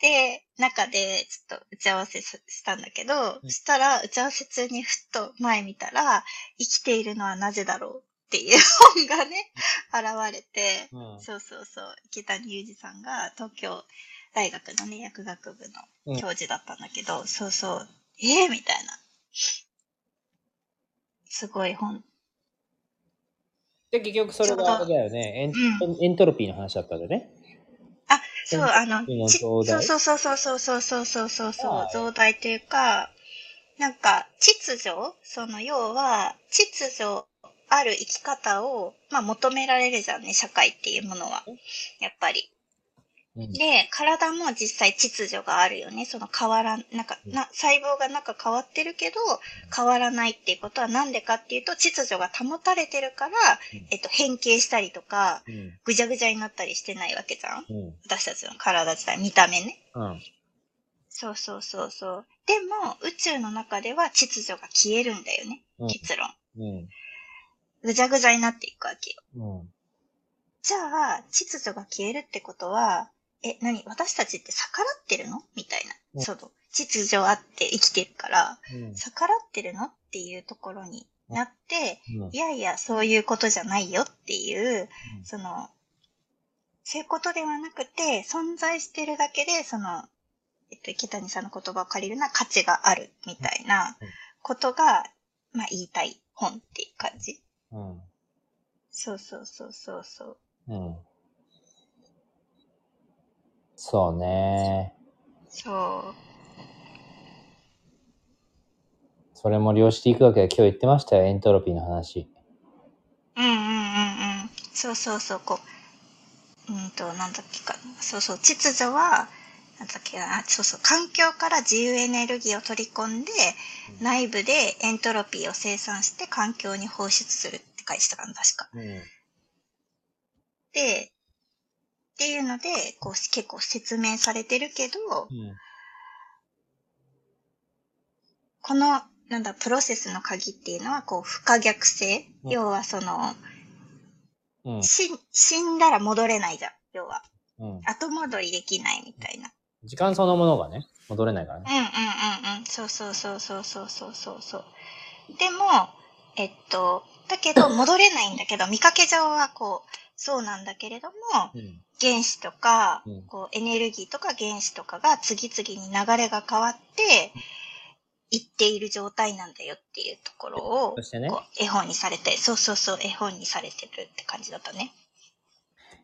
で、中でちょっと打ち合わせししたんだけど、うん。そしたら打ち合わせ中にふっと前見たら、生きているのはなぜだろうっていう 本がね、現れて、うん。そうそうそう、池谷裕二さんが東京大学のね、薬学部の教授だったんだけど、そうそう、えー、みたいな。すごい本。で結局それがあれだよね。エン,、うエントロピーの話だったんでね。あ、そう、あの、そうそうそうそうそうそうそうそうそう。はい増大というか、なんか、秩序？その、要は、秩序ある生き方を、まあ、求められるじゃんね、社会っていうものは。やっぱり。うんで、体も実際秩序があるよね。その変わらん、なんか、な、細胞がなんか変わってるけど、変わらないっていうことはなんでかっていうと、秩序が保たれてるからうん、えっと、変形したりとか、うんぐじゃぐじゃになったりしてないわけじゃんうん私たちの体自体、見た目ね。うんそうそうそうそう。でも、宇宙の中では秩序が消えるんだよね。うん結論。うんぐじゃぐじゃになっていくわけよ。うんじゃあ、秩序が消えるってことは、え、何？私たちって逆らってるの？みたいうんな。その、秩序あって生きてるから、うん逆らってるのっていうところになって、うんいやいや、そういうことじゃないよっていう、うんその、そういうことではなくて、存在してるだけで、その、えっと、池谷さんの言葉を借りるな価値があるみたいなうんことが、まあ言いたい本っていう感じ。うん。そうそうそうそうそう。うん。そうね。そう。それも量子力学で今日言ってましたよ、エントロピーの話。うんうんうんうん。そうそうそう、こう。うんと、なんだっけかな。そうそう、秩序は、なんだっけな。そうそう、環境から自由エネルギーを取り込んで、内部でエントロピーを生産して環境に放出するって書いてたかな、確か。うん。で、っていうので、こう結構説明されてるけど、うん。この、なんだ、プロセスの鍵っていうのは、こう、不可逆性。うん要はその、うん。死死んだら戻れないじゃん。要は。うん。後戻りできないみたいな。時間そのものがね、戻れないからね。うんうんうんうん。そうそうそうそうそうそうそうそう。でも、えっと、だけど戻れないんだけど、見かけ上はこう、そうなんだけれども、うん。原子とかうん、こうエネルギーとか原子とかが次々に流れが変わって、いっている状態なんだよっていうところをそ、してね、こう絵本にされて、そうそうそう、絵本にされてるって感じだったね。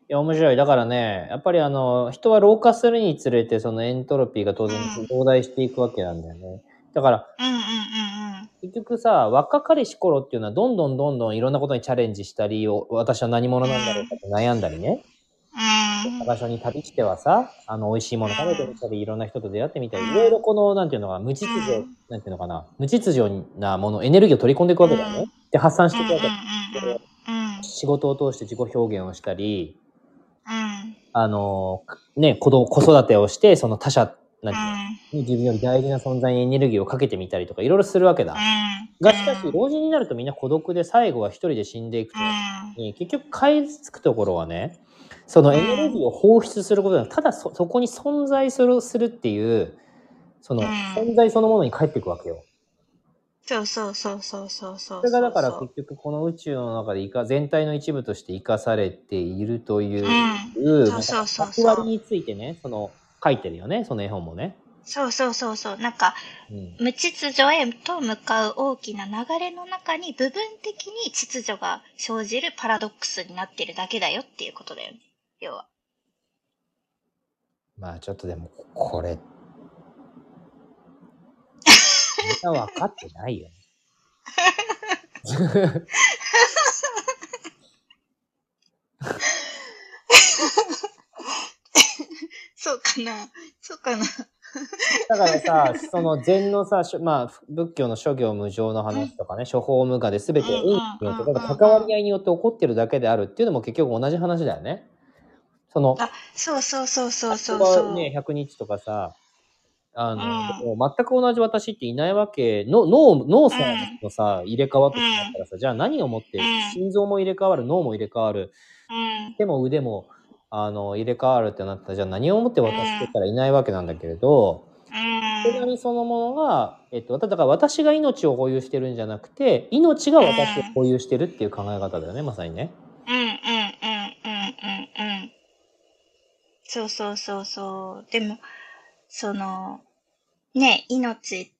いや、面白い。だからね、やっぱりあの、人は老化するにつれて、そのエントロピーが当然うん増大していくわけなんだよね。だから、うんうんうんうん。結局さ、若かりし頃っていうのは、どんどんどんどんいろんなことにチャレンジしたり、お私は何者なんだろうかって悩んだりね。うん。場所に旅してはさ、あの、美味しいもの食べてみたり、いろんな人と出会ってみたり、うんいろいろこの、なんていうのかな、無秩序うん、なんていうのかな、無秩序なもの、エネルギーを取り込んでいくわけだようんね。で、発散していくわけ。うんうんうんうん。仕事を通して自己表現をしたり、うん。あの、ね、子供、子育てをして、その他者、なんていうの自分より大事な存在にエネルギーをかけてみたりとか、いろいろするわけだ。が、しかし、老人になるとみんな孤独で最後は一人で死んでいくと。に結局、買いつくところはね、そのエネルギーを放出することで、ただそそこに存在するするっていう、そのうん存在そのものに帰っていくわけよ。そうそうそうそうそうそう。それがだから結局この宇宙の中で全体の一部として生かされているという、うんそうそうそう役割についてね、その書いてるよね、その絵本もね。そうそうそうそう。なんか、うん。無秩序へと向かう大きな流れの中に部分的に秩序が生じるパラドックスになってるだけだよっていうことだよね。要は。まあちょっとでも、これ、みんな分かってないよね。そうかなそうかなだからさ、その禅のさ、まあ、仏教の諸行無常の話とかね、諸法無我で全て因によって、ただ関わり合いによって起こってるだけであるっていうのも結局同じ話だよね。その、あ、そうそうそうそうそうそう。はね、100日とかさ、あの、もう全く同じ私っていないわけ、の脳、脳さのさ、入れ替わってしまったらさ、じゃあ何をもってうん、心臓も入れ替わる、脳も入れ替わる、うん。手も腕も、あの、入れ替わるってなったら、じゃあ何をもって私ってたらいないわけなんだけれど、うん。人そのものが、えっと、だから私が命を保有してるんじゃなくて、命が私を保有してるっていう考え方だよね、まさにね。うんうんうんうんうんうん。そうそうそうそう。でも、その、ね、命、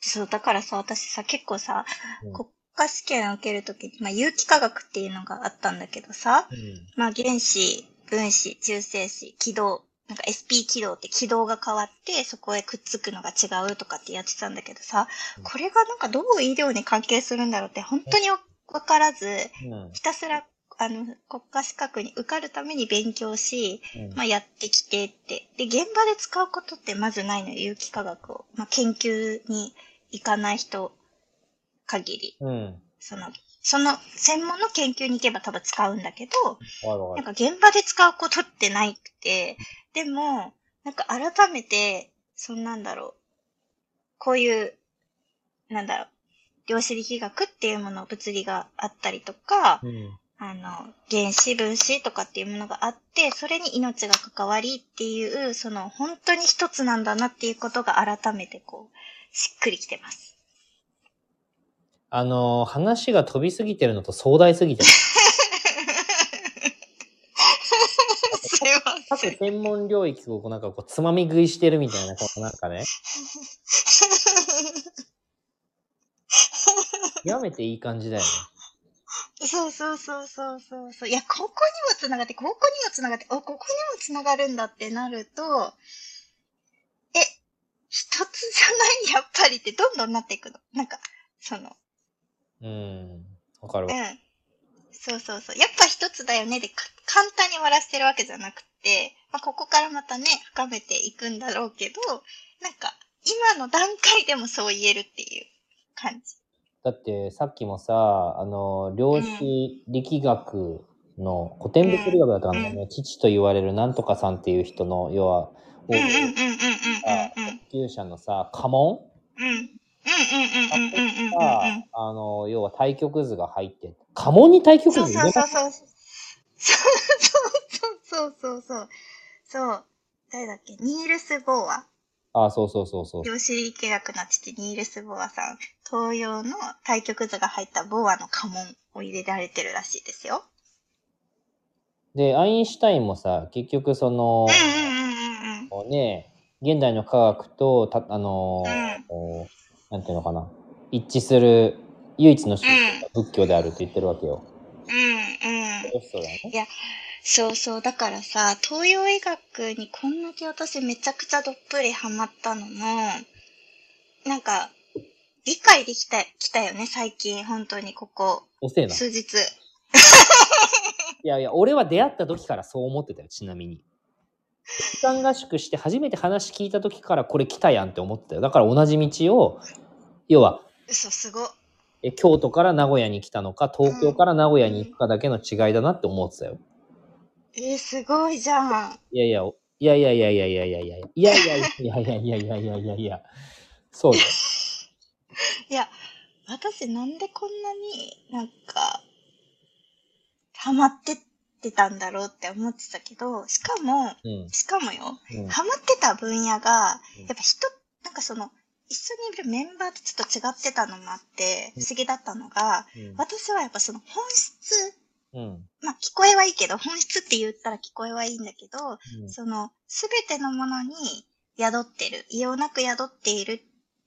そう、だからさ、私さ、結構さ、うん。国家試験を受けるときに、まあ、有機化学っていうのがあったんだけどさ、うん。まあ、原子、分子、中性子、軌道、なんか SP 軌道って軌道が変わって、そこへくっつくのが違うとかってやってたんだけどさうん、これがなんかどう医療に関係するんだろうって本当にわからず、うん。ひたすら、あの、国家資格に受かるために勉強し、うんまあ、やってきてって。で、現場で使うことってまずないのよ、有機化学を。まあ、研究に行かない人限り。うん。その、その専門の研究に行けば多分使うんだけど。なんか現場で使うことってないくて、でも、なんか改めて、そんなんだろう。こういう、なんだろう。量子力学っていうもの、物理があったりとか、うん。あの、原子分子とかっていうものがあって、それに命が関わりっていう、その本当に一つなんだなっていうことが改めてこう、しっくりきてます。あの、話が飛びすぎてるのと壮大すぎてる。すいま各せん。専門領域をこうなんかこうつまみ食いしてるみたいな、こうなんかね。極めていい感じだよね。そうそうそうそうそうそう。いや、ここにもつながって、ここにもつながって、お、ここにもつながるんだってなると、え、一つじゃない、やっぱりってどんどんなっていくの？なんか、その、うん。わかるわ。うん。そうそうそう。やっぱ一つだよねでか簡単に終わらせてるわけじゃなくて、まあ、ここからまたね、深めていくんだろうけど、なんか、今の段階でもそう言えるっていう感じ。だってさっきもさ、あの、量子力学の古典物理学だったかな、うんあの父と言われるなんとかさんっていう人の、要は、うんうんうんうんうんうんうん。研究者のさ、家紋うん。うんうんうんうんうんうんうんがうん。、あの、要は対極図が入って、家紋に対極図そう入れなそうそうそう。そうそうそうそう。そう。誰だっけニールス・ボーア。あ、そうそうそうそう。量子力学の父ニールス・ボーアさん。東洋の対極図が入ったボーアの家紋を入れられてるらしいですよ。で、アインシュタインもさ、結局その。ね、現代の科学と、たあのうんなんていうのかな、一致する唯一の宗教が仏教であるって言ってるわけよ。うんうん。そうだよね。そうそう。だからさ、東洋医学にこんだけ私めちゃくちゃどっぷりハマったのも、なんか、理解できた、きたよね、最近。本当にここ、遅えな。い数日。やいや、俺は出会った時からそう思ってたよ、ちなみに。期間合宿して初めて話聞いた時からこれ来たやんって思ってたよ。だから同じ道を、要は、嘘、すご。え京都から名古屋に来たのか、東京から名古屋に行くかだけの違いだなって思ってたよ。えー、すごいじゃん。いやいや、いやいやいやいやいやいやいやいやいやいやいやいやいやいやいやそうよ。いや、私なんでこんなになんか、ハマってってたんだろうって思ってたけど、しかも、うん。しかもよ、うんハマってた分野がうん、やっぱ人、なんかその、一緒にいるメンバーとちょっと違ってたのもあって、うん不思議だったのが、うん私はやっぱその本質、うん。まあ聞こえはいいけど、本質って言ったら聞こえはいいんだけど、うんその、すべてのものに宿ってる、異様なく宿っているっ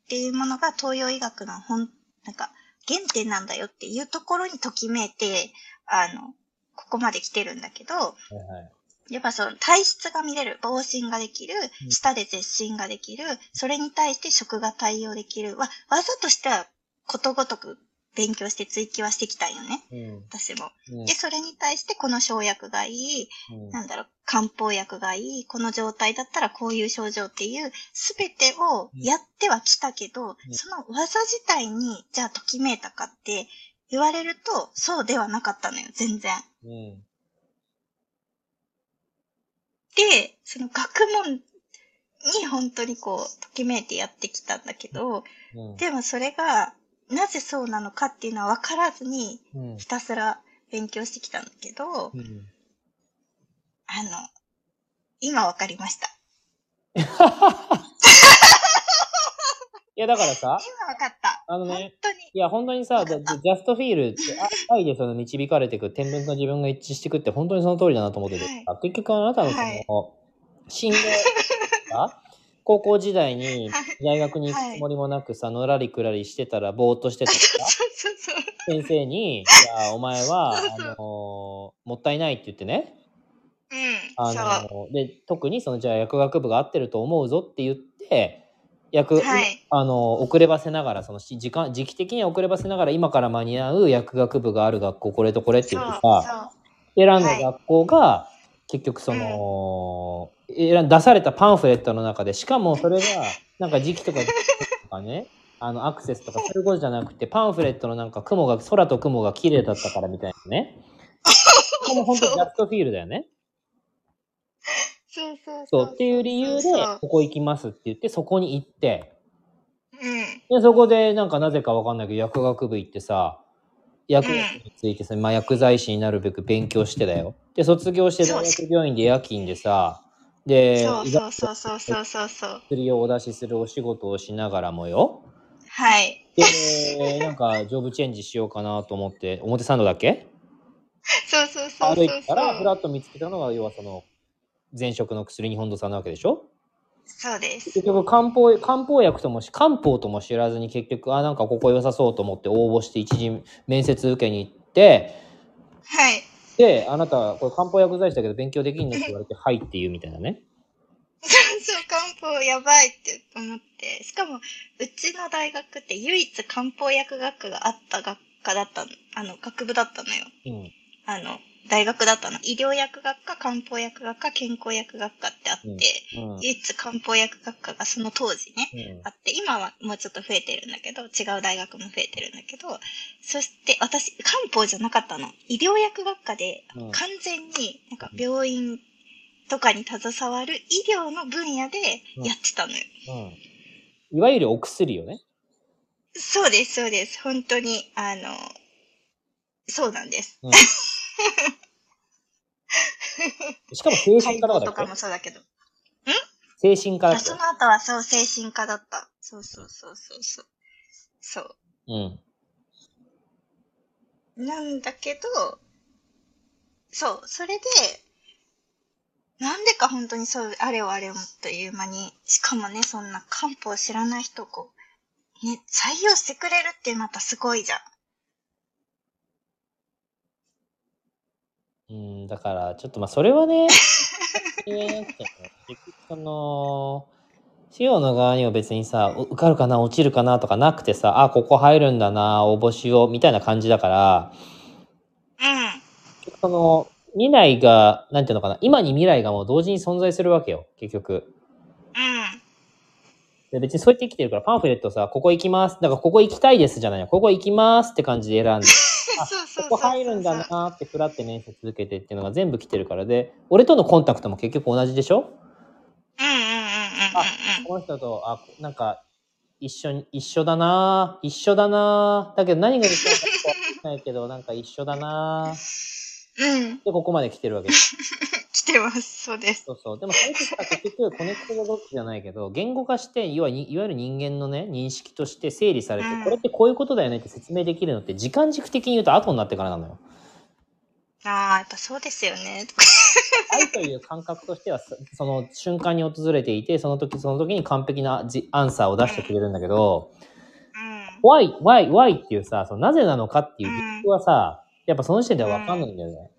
ていうものが東洋医学の本、なんか、原点なんだよっていうところにときめいて、あの、ここまで来てるんだけど、はいはい。やっぱその体質が見れる、防振ができるう、ん舌で絶診ができる、それに対して食が対応できるは、技としてはことごとく勉強して追求はしてきたんよね、うん。私も。うんで、それに対してこの生薬がいい、うんなんだろう、漢方薬がいい、この状態だったらこういう症状っていう、すべてをやってはきたけど、うんその技自体に、じゃあときめいたかって言われると、そうではなかったのよ、全然。うん。で、その学問に本当にこう、ときめいてやってきたんだけど、うん。でもそれが、なぜそうなのかっていうのは分からずに、うんひたすら勉強してきたんだけど、うんあの、今分かりました。いや、だからさ、今分かった。あのね本当に。いや、本当にさ、ジャストフィールって、あ愛でその導かれていく、天文と自分が一致していくって、本当にその通りだなと思ってて、はいあ結局あなたのその、はい進学が、高校時代にはい大学に行くつもりもなくさ、のらりくらりしてたら、ぼーっとしてたらそうさ、そうそう。先生に、いや、お前は、あのーもったいないって言ってね、うん。あそう。のーで、特にその、じゃあ薬学部が合ってると思うぞって言って、薬、はいあのー遅ればせながら、そのし時間、時期的には遅ればせながら、今から間に合う薬学部がある学校、これとこれってそう言ってそさ、う。選んだ学校が、結局その、出されたパンフレットの中で、しかもそれが、なんか時期とか、とかね、あの、アクセスとかそういうことじゃなくて、パンフレットのなんか雲が、空と雲が綺麗だったからみたいなね。ここも本当ジャストフィールだよね。そうそうそう、っていう理由でここ行きますって言って、そこに行って、うん。で、そこでなんかなぜかわかんないけど、薬学部行ってさ、薬学についてさ、まあ、薬剤師になるべく勉強してだよ。で、卒業して大学病院で夜勤でさ、で、そうそうそうそうそうそうそう。薬をお出しするお仕事をしながらもよ。はい。で、なんか、ジョブチェンジしようかなと思って、表参道だっけ？そうそうそう歩そうそいてたら、ふらう。っと見つけたのが、要はその、前職の薬日本土さんなわけでしょ？そうです。結局漢方、漢方薬ともし、漢方とも知らずに結局、あ、なんかここ良さそうと思って応募して一時面接受けに行って、はい。で、あなた、これ漢方薬剤師だけど勉強できんのって言われて、はいって言うみたいなね。そう、漢方やばいって思って。しかも、うちの大学って唯一漢方薬学科があった学科だったの。あの、学部だったのよ。うん。あの、大学だったの。医療薬学科、漢方薬学科、健康薬学科ってあって、うん。唯一漢方薬学科がその当時ね、うんあって、今はもうちょっと増えてるんだけど、違う大学も増えてるんだけど、そして私、漢方じゃなかったの。医療薬学科でうん完全になんか病院とかに携わる医療の分野でやってたのよ。うん。いわゆるお薬よね。そうです、そうです。本当に、あの、そうなんです。うん。しかも精神科だとかもそうだけど。精神科だその後はそう、精神科だった。そうそうそうそうそう。そう。うん。なんだけど、そう、それで、なんでか本当にそう、あれをあれをという間に、しかもね、そんな漢方を知らない人をこう、ね、採用してくれるってまたすごいじゃん。うん、だから、ちょっとまあ、それはね、その、資料の側には別にさ、お受かるかな、落ちるかなとかなくてさ、あ、ここ入るんだな、応募しよう、みたいな感じだから、うん。その、未来が、なんていうのかな、今に未来がもう同時に存在するわけよ、結局。うん。で別にそうやって生きてるから、パンフレットさ、ここ行きます。だから、ここ行きたいですじゃないよ。ここ行きますって感じで選んで。ここ入るんだなーって、ふらって面接受けてっていうのが全部来てるからで、俺とのコンタクトも結局同じでしょ？うんうんうんうんうんうん。この人と、あ、なんか、一緒に、一緒だなー一緒だなーだけど何が言ってるかわかんないけど、なんか一緒だなーうん。で、ここまで来てるわけです。来てます。そうです。そうそう。でも、それってさ、結局、コネクトがどっちじゃないけど、言語化して、いわいわゆる人間のね、認識として整理されて、うんこれってこういうことだよねって説明できるのって、時間軸的に言うと後になってからなのよ。ああ、やっぱそうですよね。愛という感覚としては、そその瞬間に訪れていて、その時その時に完璧なじアンサーを出してくれるんだけど、うん。why, why, why っていうさ、そのなぜなのかっていう理由はさ、やっぱその時点では分かんないんだよね。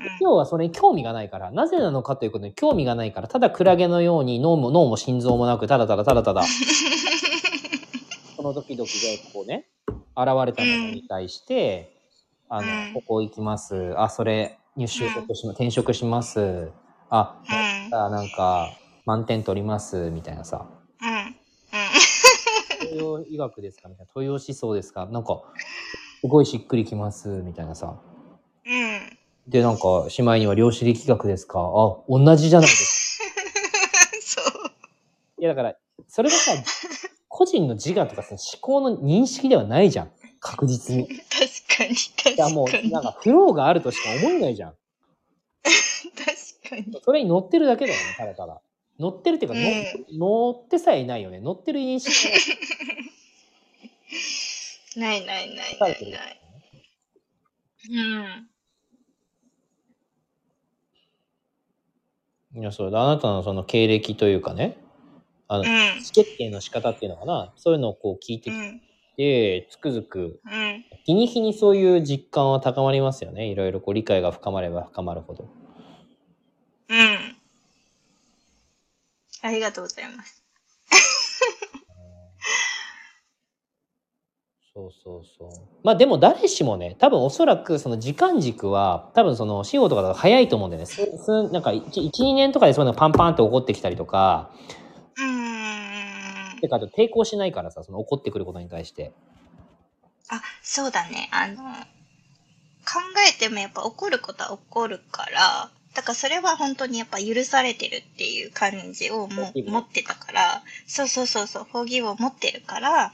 うん。うん。うん。要はそれに興味がないから、なぜなのかということに興味がないから、ただクラゲのように脳も脳も心臓もなく、ただただただただ、その時々でこうね、現れたものに対して、あうんの、ここ行きます。あ、それ、入就職しま、転職します。あ、うん。あなんか、満点取ります、みたいなさ。うん。うん。東洋医学ですか？みたいな。東洋思想ですか？なんか、すごいしっくりきます、みたいなさ。うん。で、なんか、しまいには量子力学ですか？あ、同じじゃないですか。そう。いや、だから、それがさ、個人の自我とかさ、思考の認識ではないじゃん。確実に。い確かに、確や、もう、かに。なんか、フローがあるとしか思えないじゃん。確かに。それに乗ってるだけだよね、ただただ。乗ってるっていうか、のうん乗ってさえいないよね。乗ってる認識が ないないないないない。うん。いや、そうだ。あなたのその経歴というかね、あの、うん。意思決定の仕方っていうのかな、そういうのをこう聞いてきうん。て、つくづく、うん。日に日にそういう実感は高まりますよね。いろいろこう理解が深まれば深まるほど。うん。ありがとうございます。そうそうそう。まあでも誰しもね、多分おそらくその時間軸は、多分その仕事とかだと早いと思うんだよね。すすなんか1、1 2年とかでそういうのがパンパンって起こってきたりとか、うーんて。かあと抵抗しないからさ、その起こってくることに対して。あ、そうだね。あの、考えてもやっぱ怒ることは起こるから、だからそれは本当にやっぱ許されてるっていう感じをも持ってたから、そうそうそうそう、フォーギブを持ってるから、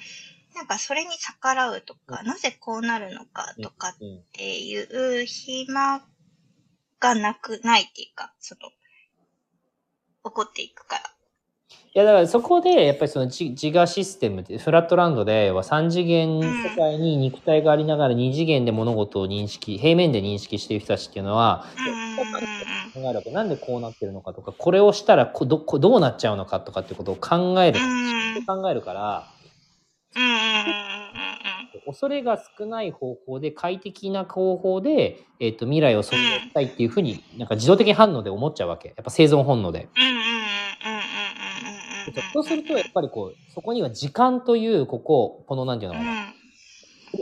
なんかそれに逆らうとか、なぜこうなるのかとかっうん。ていう暇がなく、ないっていうか、その、怒っていくから。いやだからそこでやっぱりその自自我システムってフラットランドでは3次元世界に肉体がありながら2次元で物事を認識平面で認識している人たちっていうのは。なんでこうなってるのかとか、これをしたらこどこどうなっちゃうのかとかってことを考える。うん。考えるから、恐れが少ない方法で、快適な方法で、えっ、と、未来を想像したいっていうふうに、なんか自動的反応で思っちゃうわけ。やっぱ生存本能で。うんうんうんうんうんうんうんそうすると、やっぱりこう、そこには時間という、ここ、この、なんていうのかな、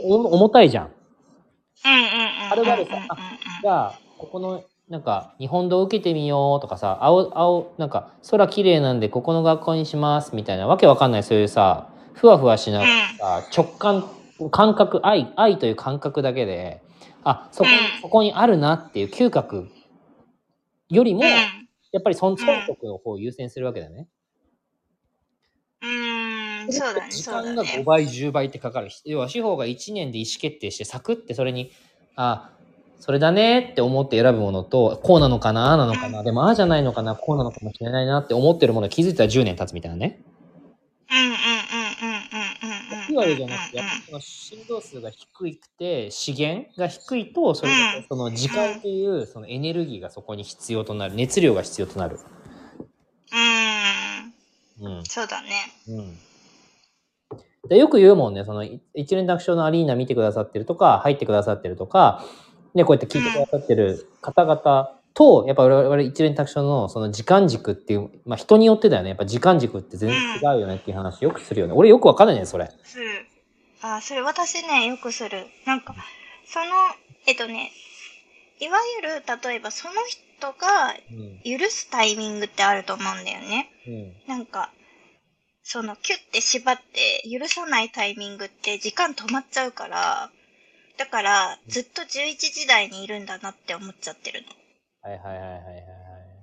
お重たいじゃん。うんうんうんはるばるさあじゃあ、ここの、なんか、日本刀受けてみようとかさ、青、青、なんか、空綺麗なんで、ここの学校にします、みたいな、わけわかんない、そういうさ、ふわふわしながらさ、直感、感覚、愛、愛という感覚だけで、あ、そこそこにあるなっていう嗅覚よりも、うんやっぱりその損得の方を優先するわけだよね。うん、そうだね、時間が5ね。倍、10倍ってかかる。要は司法が1年で意思決定して、サクってそれに、あ、それだねって思って選ぶものと、こうなのかな、ああなのかな、でもああじゃないのかな、こうなのかもしれないなって思ってるもの気づいたら10年経つみたいなね。9割じゃなくて、振動数が低くて、資源が低いと、それその時間っていうそのエネルギーがそこに必要となる、熱量が必要となる。うん。そうだね。うん。でよく言うもんね、その一連楽勝のアリーナ見てくださってるとか、入ってくださってるとか、ね、こうやって聞いてくださってる方々と、やっぱ我々一連卓上のその時間軸っていう、まあ人によってだよね。やっぱ時間軸って全然違うよねっていう話よくするよね。俺よくわかんないね、それ。する。あ、それ私ね、よくする。なんか、その、えっとね、いわゆる、例えばその人がうん。許すタイミングってあると思うんだよね。うん。なんか、その、キュッて縛って許さないタイミングって時間止まっちゃうから、だから、ずっと11時台にいるんだなって思っちゃってるの。はいはいはいはいはいはい。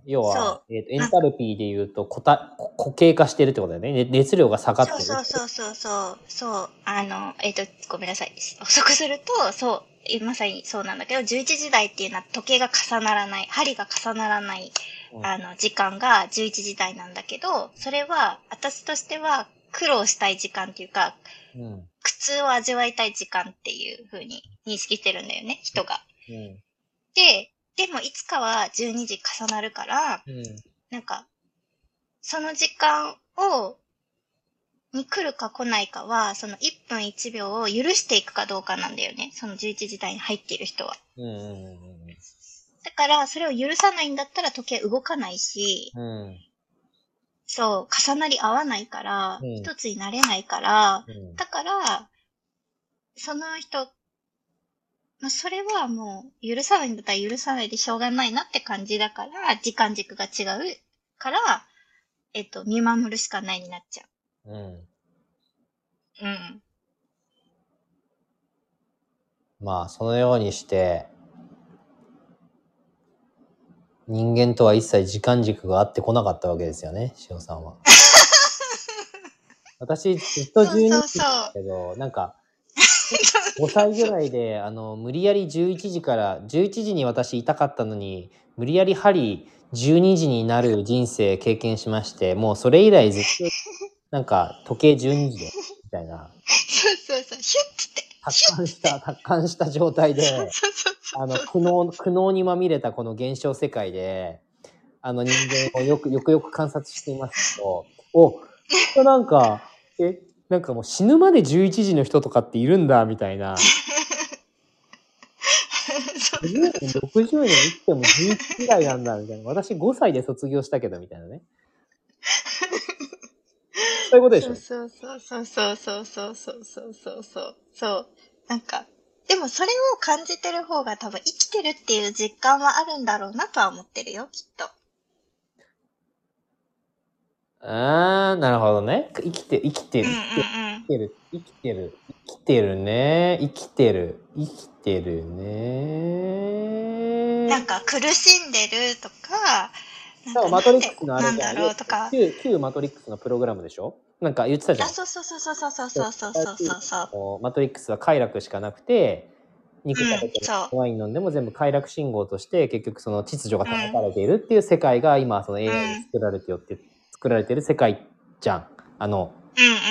要そは、えーとエンタルピーで言うとこ固形化してるってことだよね。ね熱量が下がってる。そうそうそうそうそう、あの、えっ、と、ごめんなさい。補足すると、そう、えまさにそうなんだけど、11時台っていうのは時計が重ならない、針が重ならない、うんあの、時間が11時台なんだけど、それは、私としては苦労したい時間っていうか、うん。苦痛を味わいたい時間っていう風に認識してるんだよね、人が。うん。で、でもいつかは12時重なるから、うん。なんか、その時間を、に来るか来ないかは、その1分1秒を許していくかどうかなんだよね。その11時台に入っている人は。だから、それを許さないんだったら時計動かないし、うん。そう、重なり合わないから、うん一つになれないから、うん。だから、その人、まあ、それはもう、許さないんだったら許さないでしょうがないなって感じだから、時間軸が違うから、えっと、見守るしかないになっちゃうん。う。うん。まあ、そのようにして、人間とは一切時間軸があってこなかったわけですよね、塩さんは。私、ずっと12時だけど、なんか、5歳ぐらいで、あの、無理やり11時から、11時に私いたかったのに、無理やり針12時になる人生経験しまして、もうそれ以来ずっと、なんか、時計12時で、みたいな、そうそうそう、ヒュッて。達観した、達観した状態で。あの、苦悩、苦悩にまみれたこの現象世界で、あの人間をよく、よくよく観察していますと、お、なんか、え、なんかもう死ぬまで11時の人とかっているんだ、みたいな。そう50年、60年生きても11時台なんだ、みたいな。私5歳で卒業したけど、みたいなね。そういうことでしょ？そうそうそうそうそうそうそうそうそうそうそう。なんか、でもそれを感じてる方が多分生きてるっていう実感はあるんだろうなとは思ってるよ、きっと。あー、なるほどね。生きて、生きてる。うんうんうん。生きてる、生きてる、生きてるね。生きてる、生きてるね。なんか苦しんでるとか、なんかそうマトリックスのあれじゃん。ろうとか。旧、旧マトリックスのプログラムでしょ？なんか言ってたじゃあ、ん。そうそうそうそうそうそうそうそうそうマトリックスは快楽しかなくて、肉食べてうんワイン飲んでも全部快楽信号として結局その秩序が保たれているっていう世界が今その AI で作られてよって、作られてる世界じゃん。あの、うんうんうんうんうん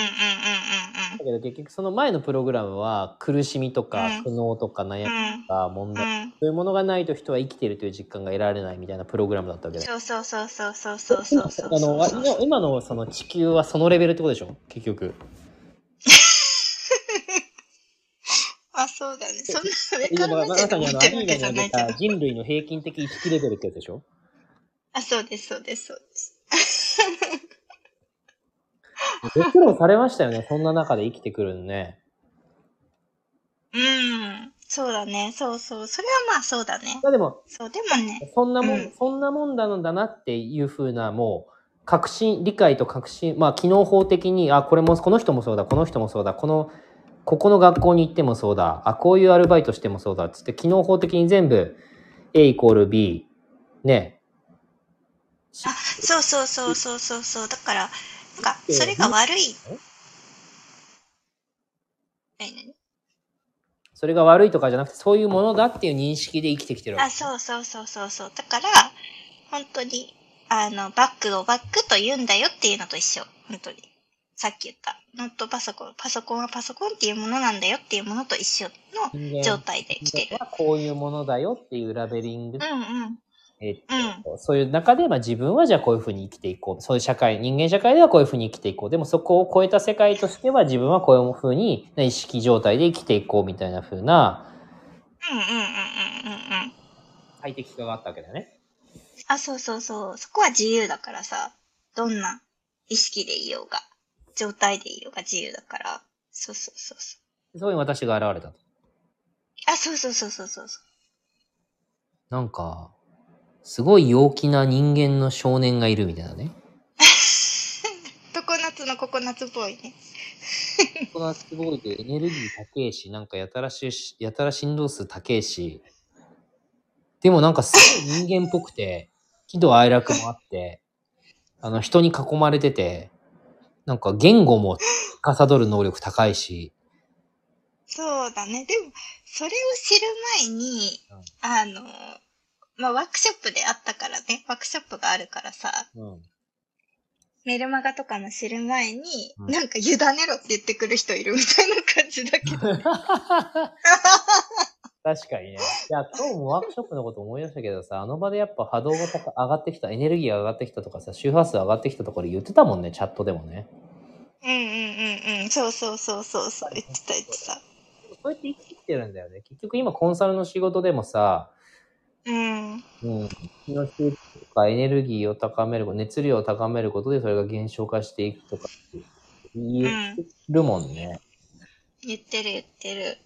だけど結局その前のプログラムは苦しみとかうん苦悩とか悩み。とか問題うんそういうものがないと人は生きているという実感が得られないみたいなプログラムだったわけだよ。そうそうそうそうそうそうそうそうあの、あ今今のその地球はそのレベルってことでしょ結局。あ、そうだね。そんな上今からま目線で思さにあの、アってるわけじリーナにないけどた。人類の平均的意識レベルってやつでしょあ、そうです、そうです、そうです。ご苦労されましたよね。そんな中で生きてくるのね。うん。そうだね。そうそう。それはまあそうだね。まあでも、そう、でもね。そんなもん、うんそんなもんだのだなっていうふうな、もう、確信、理解と確信、まあ、機能法的に、あ、これも、この人もそうだ、この人もそうだ、この、ここの学校に行ってもそうだ、あ、こういうアルバイトしてもそうだ、つって、機能法的に全部、A イコール B、ね。あ、そうそうそうそうそうそう。だから、か、それが悪い。それが悪いとかじゃなくて、そういうものだっていう認識で生きてきてるわあ、け。そうそうそうそうそう。だから、本当に、あの、バックをバックと言うんだよっていうのと一緒。本当に。さっき言った。ノットパソコン。パソコンはパソコンっていうものなんだよっていうものと一緒の状態で来てる。はこういうものだよっていうラベリングうんうん。えっうん。とそういう中で、まあ、自分はじゃあこういうふうに生きていこう。そういう社会、人間社会ではこういうふうに生きていこう。でもそこを超えた世界としては自分はこういうふうにね意識状態で生きていこうみたいなふうなうんうんうんうんうんうん。最適化があったわけだよね。あ、そうそうそう。そこは自由だからさ。どんな意識でいようが、状態でいようが自由だから。そうそうそうそう。そこに私が現れたと。あ、そうそうそうそうそうそう。なんか、すごい陽気な人間の少年がいるみたいなね。ココナッツのココナッツボーイね。ココナッツボーイでエネルギー高えし、なんかやたらし、やたら振動数高えし、でもなんかすごい人間っぽくて、喜怒哀楽もあって、あの人に囲まれてて、なんか言語も司る能力高いし、そうだね。でも、それを知る前に、うんあの、まあ、ワークショップであったからね、ワークショップがあるからさ、うん。メルマガとかの知る前に、うんなんか委ねろって言ってくる人いるみたいな感じだけど。確かにね。いや、今日もワークショップのこと思い出したけどさ、あの場でやっぱ波動が高上がってきた、エネルギーが上がってきたとかさ、周波数上がってきたところで言ってたもんね、チャットでもね。うんうんうんうん。そうそうそうそうそう。言ってた言ってた。そうやって生きてきてるんだよね。結局今コンサルの仕事でもさ、うん。うん、気の集中とかエネルギーを高める、熱量を高めることでそれが減少化していくとかって言ってるもんね。言ってる言ってる。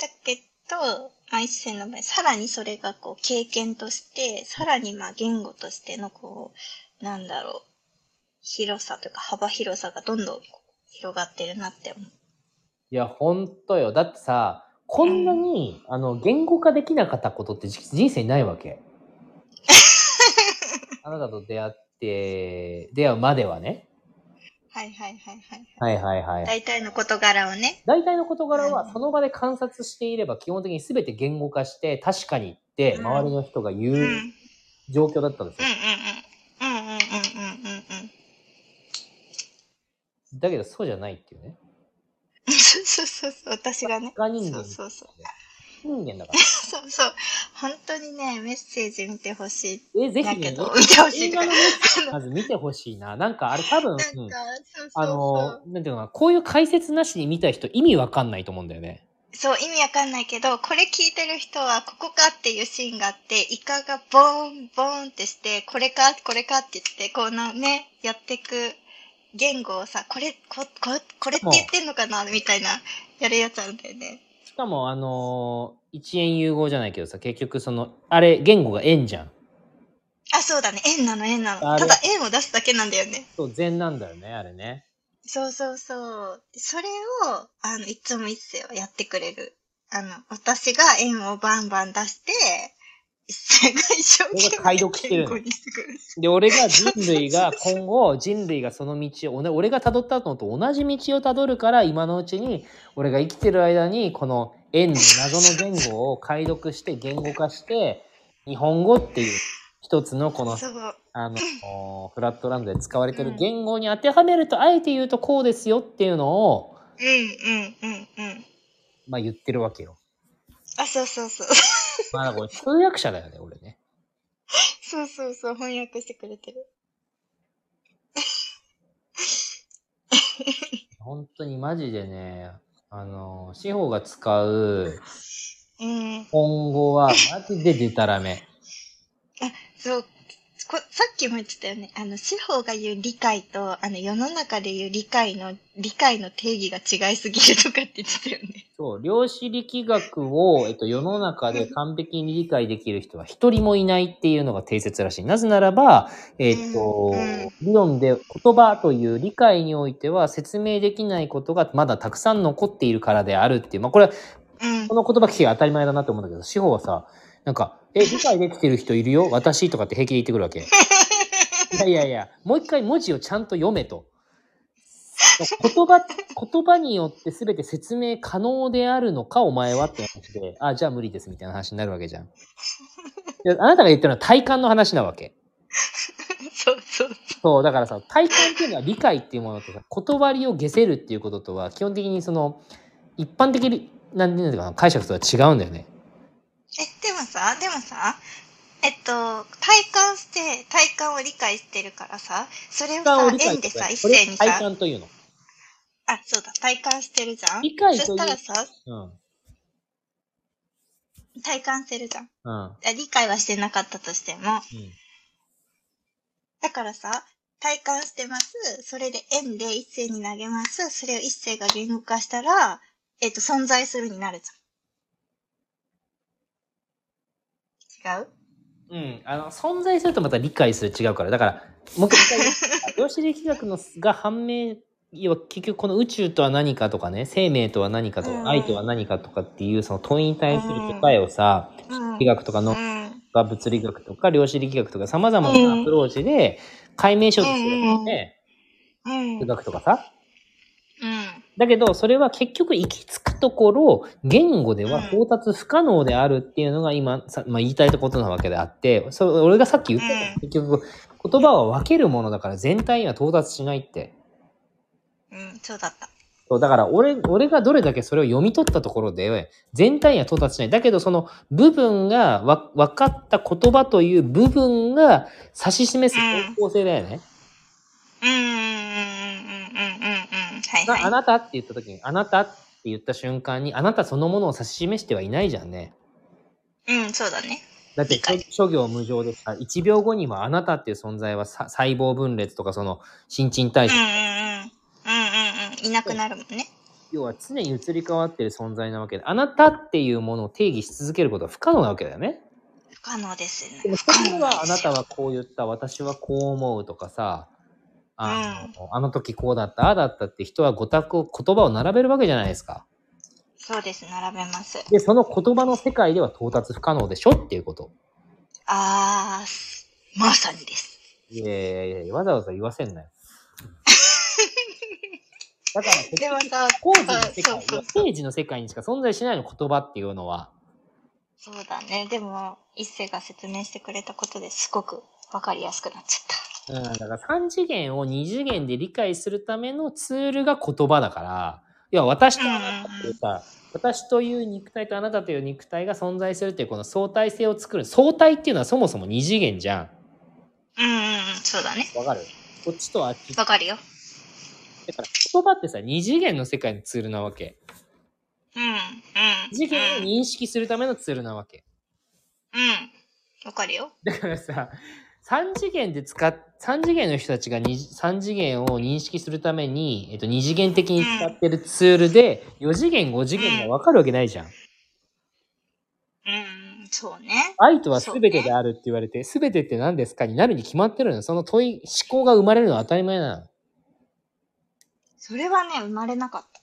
だけど、まあ、一世の場合、さらにそれがこう経験として、さらにまあ言語としてのこう、なんだろう、広さというか幅広さがどんどん広がってるなって思う。いや、ほんとよ。だってさ、こんなに、あの、言語化できなかったことってじ人生にないわけ。あなたと出会って、出会うまではね。はいはいはいはい。はいはいはい。大体の事柄をね。大体の事柄うんはその場で観察していれば基本的に全て言語化して確かにってうん周りの人が言う状況だったんですよ。うん。うんうんうんうんうんうん。だけどそうじゃないっていうね。そうそうそう私がね。他人間そうそうそう。人間だから。そうそう。本当にね、メッセージ見てほしい。え、ぜひね、だけど、見てほしいとか映画の。メッセージまず見てほしいな。なんかあれ多分、なんうんか、そうそうあそのう。、なんていうのかな、こういう解説なしに見た人意味わかんないと思うんだよね。そう、意味わかんないけど、これ聞いてる人は、ここかっていうシーンがあって、イカがボーン、ボーンってして、これか、これかって言って、こうな、ね、やってく言語をさ、これ、こ、こ、これって言ってんのかな？みたいな、やるやつあるんだよね。しかも、あのー一円融合じゃないけどさ、結局その、あれ、言語が円じゃん。あ、そうだね。円なの、円なあの。れただ円を出すだけなんだよね。そう、禅なんだよね、あれね。そうそうそう。それを、あの、いつも一世はやってくれる。あの、私が円をバンバン出して、生が解読してる。で、俺が人類が今後、人類がその道を、俺俺が辿ったのと同じ道を辿るから、今のうちに、俺が生きてる間に、この円の謎の言語を解読して、言語化して、日本語っていう一つのこの。あの、フラットランドで使われてる言語に当てはめると、あえて言うとこうですよっていうのを、うんうんうんうん。まあ言ってるわけよ。あ、そうそうそう。まあ、これ通訳者だよね、俺ね。そうそうそう、翻訳してくれてる。本当にマジでね、あの、司法が使ううん。今後はマジでデタラメ。そう。こさっきも言ってたよね。あの、司法が言う理解と、あの、世の中で言う理解の、理解の定義が違いすぎるとかって言ってたよね。そう、量子力学を、えっと、世の中で完璧に理解できる人は一人もいないっていうのが定説らしい。なぜならば、えっと、うん理論で言葉という理解においては説明できないことがまだたくさん残っているからであるっていう。まあ、これ、うんこ。の言葉聞きが当たり前だなって思うんだけど、司法はさ、なんか、え、理解できてる人いるよ？私とかって平気で言ってくるわけ。いやいやいや、もう一回文字をちゃんと読めと。言葉、言葉によって全て説明可能であるのか、お前はって話で、あ、じゃあ無理ですみたいな話になるわけじゃん。であなたが言ってるのは体感の話なわけ。そうそう。そう、だからさ、体感っていうのは理解っていうものとさ、言葉りを下せるっていうこととは、基本的にその、一般的に、なんていうのかな、解釈とは違うんだよね。え、でもさ、でもさ、えっと、体感して、体感を理解してるからさ、それをさを、円でさ、一斉にさ、体感というの。あ、そうだ、体感してるじゃん理解そしたらさ、うん。体感してるじゃん。うん。あ理解はしてなかったとしても。うん。だからさ、体感してます。それで円で一斉に投げます。それを一斉が言語化したら、えっ、と、存在するになるじゃん。違う？うん、あの存在するとまた理解する違うからだからもう一回量子力学のが判明要は結局この宇宙とは何かとかね生命とは何かとか、うん愛とは何かとかっていうその問いに対する答えをさ、うん。力学とかのうん。物理学とか量子力学とかさまざまなアプローチで解明しようとするわけね、うん。数学とかさうん。だけどそれは結局行き着くところ言語では到達不可能であるっていうのが今さ、まあ、言いたいことなわけであってそれ俺がさっき言った結局言葉は分けるものだから全体には到達しないって。うん、そうだった。そうだから俺俺がどれだけそれを読み取ったところで全体には到達しない。だけどその部分がわ分かった言葉という部分が指し示す方向性だよね、うん、うん、うん、うん、うん、うん、うん。はいはい。ああなたって言った時にあなたって言った瞬間にあなたそのものを指し示してはいないじゃんねうん、そうだね。だって諸行無常でさ、1秒後にもあなたっていう存在はさ細胞分裂とかその新陳代謝、うん、うん、うん。うん、うん、うん。いなくなるもんね。要は常に移り変わってる存在なわけで、あなたっていうものを定義し続けることは不可能なわけだよね。不可能ですでもね。ですよあなたはこう言った、私はこう思うとかさ、あの,、あの時こうだった、ああだったって人はごたく言葉を並べるわけじゃないですか。そうです、並べます。で、その言葉の世界では到達不可能でしょっていうこと。あー、すまさにです。いやいやいや、わざわざ言わせんなよ。だから結でも局、さ、工事の世界、政治の世界にしか存在しないの言葉っていうのは。そうだね。でも、一世が説明してくれたことですごくわかりやすくなっちゃっうん、だから3次元を2次元で理解するためのツールが言葉だから、いや、私とあなたっていうさ、私という肉体とあなたという肉体が存在するっていうこの相対性を作る。相対っていうのはそもそも2次元じゃん。た。うんうんうん、そうだね。わかる？こっちとあっち。だわかるよ。から言葉ってさ、2次元の世界のツールなわけ。うん、うん。2次元を認識するためのツールなわけ。うん。うん。わかるよ。だからさ、3次元で使っ、3次元の人たちがに3次元を認識するために、えっと、2次元的に使ってるツールで、4次元、5次元がわかるわけないじゃん。うん、そうね。愛とは全てであるって言われて、全てって何ですかになるに決まってるのよ。その問い、思考が生まれるのは当たり前なの。それはね、生まれなかった。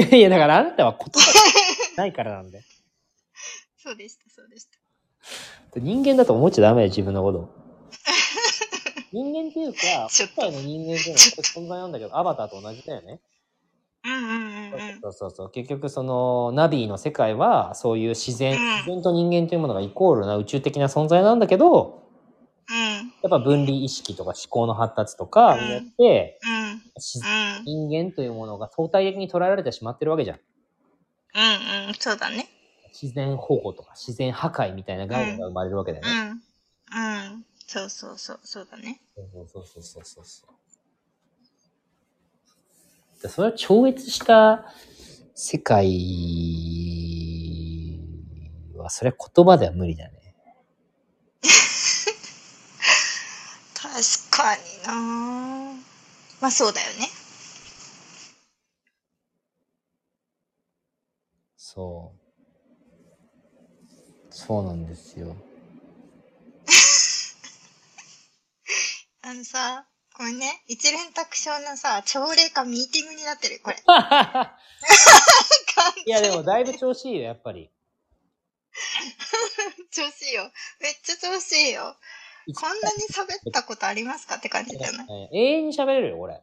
いやいや、だからあなたは言葉がないからなんで。そうでした、そうでした。人間だと思っちゃダメよ、自分のこと。人間っていうか、世界の人間っていうのは存在なんだけど、アバターと同じだよね。うんうん。そうそうそう。結局その、ナビの世界は、そういう自然、うん自然と人間というものがイコールな宇宙的な存在なんだけど、うん、やっぱ分離意識とか思考の発達とかによって、うん、人間というものが相対的に捉えられてしまってるわけじゃん。うん、うん、そうだね。自然保護とか自然破壊みたいな概念が生まれるわけだようね。ん。うん。そうそうそう、そうだね。そうそうそうそうそうそう。でそれを超越した世界は、それは言葉では無理だね。確かになまあそうだよね。そう。そうなんですよ。あのさ、これね、一連卓章のさ、朝礼かミーティングになってる、これ。いや、でもだいぶ調子いいよ、やっぱり。調子いいよ。めっちゃ調子いいよ。こんなに喋ったことありますかって感じじゃない永遠に喋れるよ、俺。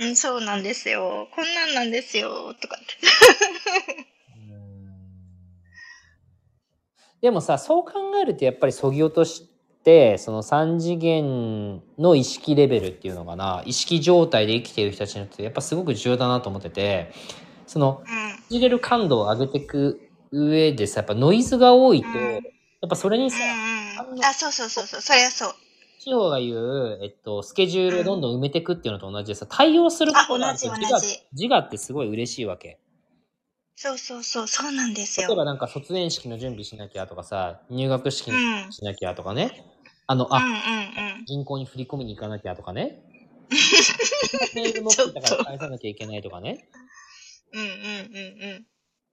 うん、そうなんですよ。こんなんなんですよ。とかって。でもさ、そう考えるとやっぱりそぎ落として、その3次元の意識レベルっていうのかな、意識状態で生きている人たちにとってやっぱすごく重要だなと思ってて、その、うん。感じれる感度を上げていく上でさ、やっぱノイズが多いと、うんやっぱそれにさ、うんうん。あ、そうそうそうそう。それはそう。地方が言う、えっと、スケジュールをどんどん埋めていくっていうのと同じでさ、対応することがあるとあ同自我自我ってすごい嬉しいわけ。そうそうそう。そうなんですよ。例えばなんか卒園式の準備しなきゃとかさ、入学式しなきゃとかね。あの、うんあ、うん。銀行に振り込みに行かなきゃとかね。メール持ってたから返さなきゃいけないとかね。うんうんうんうん。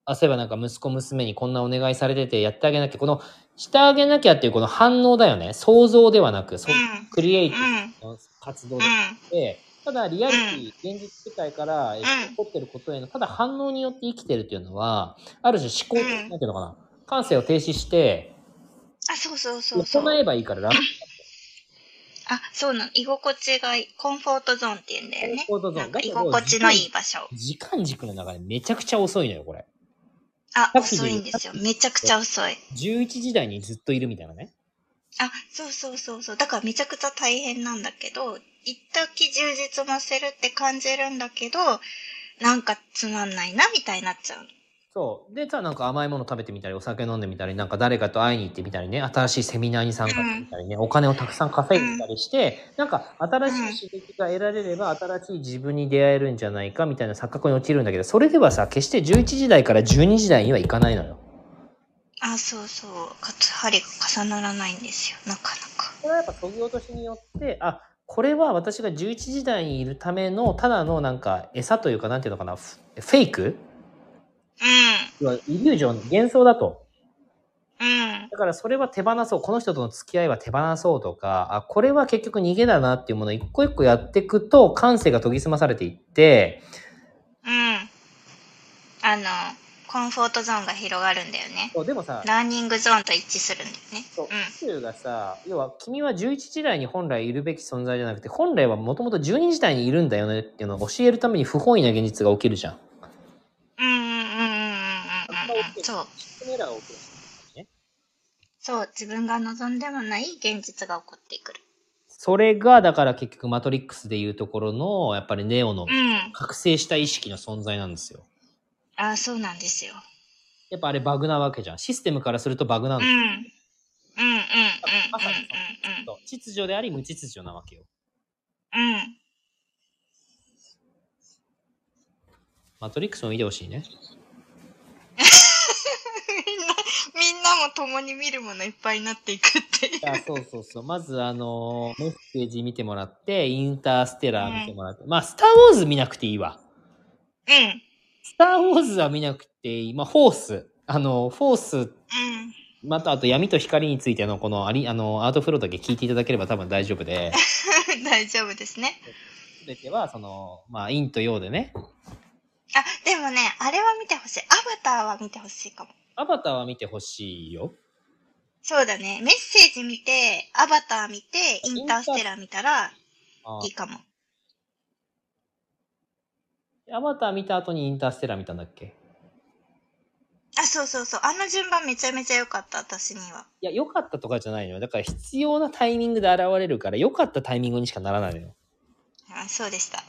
あ、そういえばなんか息子娘にこんなお願いされててやってあげなきゃ、このしてあげなきゃっていうこの反応だよね。想像ではなく、そううんクリエイティうんブの活動うで、ん。ただリアリティ、現実世界から起こってることへの、ただ反応によって生きてるっていうのは、ある種思考、うんなんていうのかな。感性を停止して、あ、そうそうそうそう。行えばいいから楽。あ、そうなの。居心地がいい。コンフォートゾーンって言うんだよね。コンフォートゾーンなんか居心地のいい場所。時間軸の中でめちゃくちゃ遅いのよ、これ。あ、遅いんですよ。めちゃくちゃ遅い。11時台にずっといるみたいなね。あ、そうそうそうそう。だからめちゃくちゃ大変なんだけど、一時充実させるって感じるんだけど、なんかつまんないな、みたいになっちゃうの。そう。で、さ、なんか甘いもの食べてみたり、お酒飲んでみたり、なんか誰かと会いに行ってみたりね、新しいセミナーに参加してみたりね、お金をたくさん稼いでみたりして、なんか新しい刺激が得られれば、新しい自分に出会えるんじゃないかみたいな錯覚に陥るんだけど、それではさ、決して11時台から12時台にはいかないのよ。あ、そうそう。かつ針が重ならないんですよ。なかなか。これはやっぱ研ぎ落としによって、あ、これは私が11時台にいるための、ただのなんか餌というか、なんていうのかな、フフェイクう要はイリュージョン、幻想だと。ん。うん。だからそれは手放そう。この人との付き合いは手放そうとか、あ、これは結局逃げだなっていうものを一個一個やっていくと、感性が研ぎ澄まされていって、うん。あの、コンフォートゾーンが広がるんだよね。そうでもさ、ラーニングゾーンと一致するんだよね。そううん。宇宙がさ、要は君は11時台に本来いるべき存在じゃなくて、本来はもともと12時台にいるんだよねっていうのを教えるために不本意な現実が起きるじゃんうんうんうんうんうんうんうん。そう。そう。自分が望んでもない現実が起こってくる。それが、だから結局マトリックスでいうところの、やっぱりネオのうん。覚醒した意識の存在なんですよ。あ、そうなんですよ。やっぱあれバグなわけじゃん。システムからするとバグなんうん。うんですうんうんうんまさに秩序であり無秩序なわけよ。うん。うん。マトリックスも見てほしいね。みんな、みんなも共に見るものいっぱいになっていくっていう。あそうそうそう。まず、あのーメッセージ見てもらって、インターステラー見てもらって。まあ、スター・ウォーズ見なくていいわ。うん。スター・ウォーズは見なくていい。まあ、フォース。あの、フォース、うん。また、あと闇と光についての、この、あり、あの、アートフローだけ聞いていただければ多分大丈夫で、大丈夫ですね。すべては、その、まあ、陰と陽でね。あ、でもね、あれは見てほしい。アバターは見てほしいかも。アバターは見てほしいよ。そうだね。メッセージ見て、アバター見て、インターステラー見たらあいいかも。アバター見た後にインターステラー見たんだっけ？あ、そうそうそう。あの順番めちゃめちゃ良かった、私には。いや、良かったとかじゃないのよ。だから必要なタイミングで現れるから、良かったタイミングにしかならないのよ。あ、そうでした。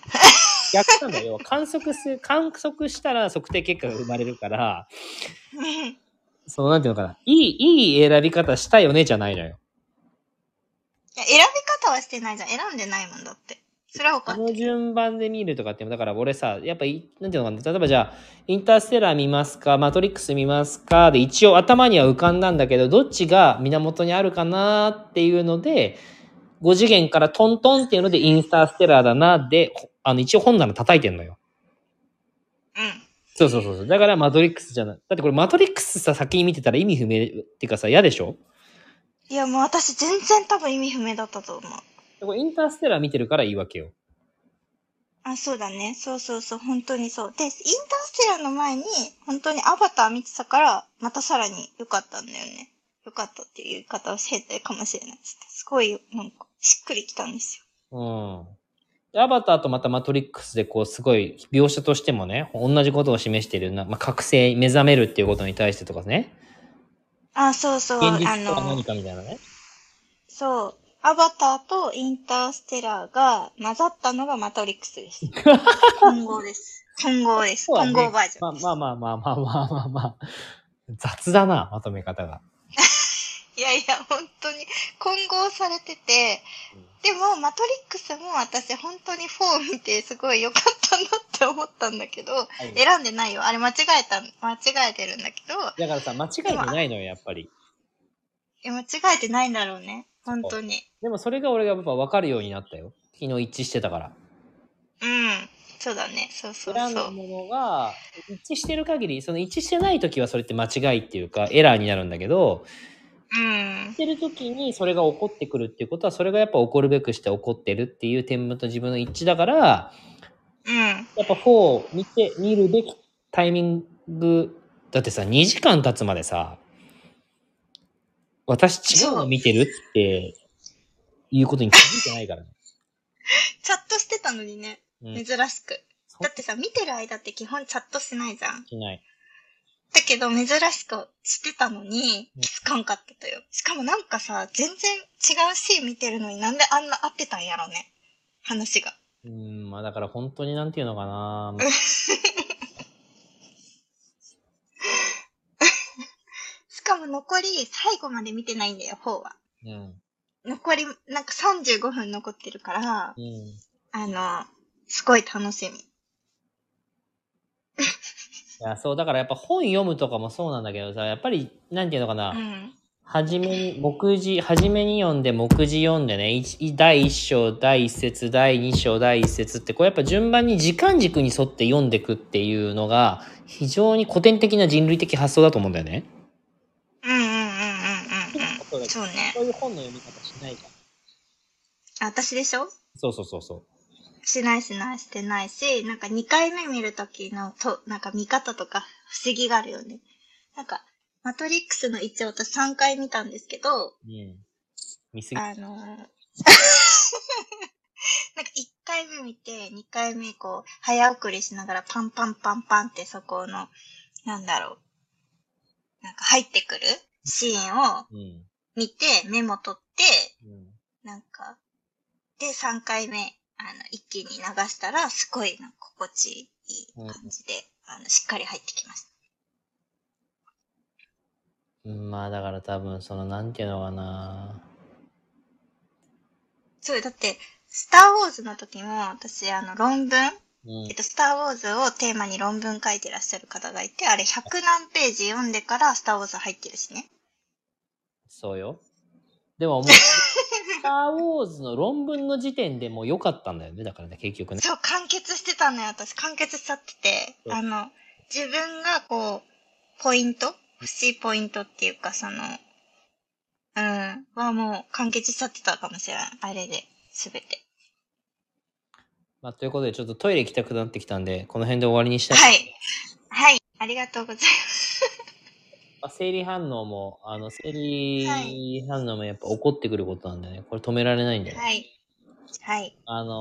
逆なんだよ。観測す、観測したら測定結果が生まれるから、うんその、なんていうのかな。いい、いい選び方したよねじゃないのよ。いや選び方はしてないじゃん。選んでないもんだって。それはこの。順番で見るとかって、だから俺さ、やっぱい、なんていうのかな。例えばじゃあ、インターステラー見ますか、マトリックス見ますかで、一応頭には浮かんだんだけど、どっちが源にあるかなっていうので、5次元からトントンっていうので、インターステラーだな、で、ほあの、一応本棚叩いてんのよ。うん。そうそうそうそう。だからマトリックスじゃない。だってこれマトリックスさ、先に見てたら意味不明っていうかさ、嫌でしょ？いや、もう私全然多分意味不明だったと思う。でこれインターステラー見てるからいいわけよ。あ、そうだね。そうそうそう。本当にそう。で、インターステラーの前に、本当にアバター見てたから、またさらに良かったんだよね。良かったっていう言い方をしてたかもしれないです。すごい、なんか、しっくりきたんですよ。うん。アバターとまたマトリックスでこうすごい描写としてもね、同じことを示しているな、まあ、覚醒、目覚めるっていうことに対してとかね。あ、そうそう。現実と何かみたいなね。そう。アバターとインターステラーが混ざったのがマトリックスです。混合です。混合です。混合バージョンまあまあまあまあまあまあまあ。雑だな、まとめ方が。いやいや、本当に混合されてて、でも、マトリックスも私本当に4を見てすごい良かったなって思ったんだけど、はい選んでないよ。あれ間違えた、間違えてるんだけど、だからさ、間違えてないのよ、やっぱり。いや間違えてないんだろうね。本当に。でもそれが俺がやっぱ分かるようになったよ。昨日一致してたから。うん。そうだね。そうそうそう。選んだものが一致してる限り、その一致してない時はそれって間違いっていうかエラーになるんだけど、うん。してる時にそれが起こってくるっていうことは、それがやっぱ起こるべくして起こってるっていう点と自分の一致だから、うん。やっぱ4を見て、見るべきタイミング、だってさ、2時間経つまでさ、私違うの見てるっていうことに気づいてないからね。チャットしてたのにね。うん。珍しく。だってさ、見てる間って基本チャットしないじゃん。しない。だけど珍しくしてたのにうん気づかんかったとよ。しかもなんかさ、全然違うシーン見てるのになんであんな合ってたんやろね。話が。うん、まあだから本当になんていうのかな。しかも残り最後まで見てないんだよ、4は。うん。残り、なんか35分残ってるから、うん。あの、すごい楽しみ。いや、そう、だからやっぱ本読むとかもそうなんだけどさ、やっぱり、なんていうのかな。うん。はじめに、目次、はじめに読んで、目次読んでね、一第1章、第1節、第2章、第1節って、こうやっぱ順番に時間軸に沿って読んでいくっていうのが、非常に古典的な人類的発想だと思うんだよね。うんうんうんうんうんうん。そうね。そういう本の読み方しないじゃん。あ私でしょ？そうそうそうそしないしないしてないし、なんか2回目見るときのと、なんか見方とか不思議があるよね。なんか、マトリックスの一応私3回見たんですけど、う。うん。見すぎ。あのー なんか1回目見て、2回目こう、早送りしながらパンパンパンパンってそこの、なんだろう、なんか入ってくるシーンをうん。見て、メモ取って、うん。なんか、で、3回目、あの、一気に流したら、すごい、な心地いい感じで、あの、しっかり入ってきました。うんまあだから多分、その、なんていうのかな。そう、だって、スターウォーズの時も、私、あの、論文、うんえっ。と、スターウォーズをテーマに論文書いてらっしゃる方がいて、あれ100何ページ読んでからスターウォーズ入ってるしね。そうよ。でももう、スター・ウォーズの論文の時点でもう良かったんだよね。だからね、結局ね。そう、完結してたのよ、私。完結しちゃってて、あの、自分がこう、ポイント？欲しいポイントっていうか、その、うん、はもう完結しちゃってたかもしれない。あれで、すべて。まあ、ということで、ちょっとトイレ行きたくなってきたんで、この辺で終わりにしたい。はい。はい。ありがとうございます。まあ、生理反応も、あの、生理反応もやっぱ起こってくることなんでね、これ止められないんで、ねはい。はい。あの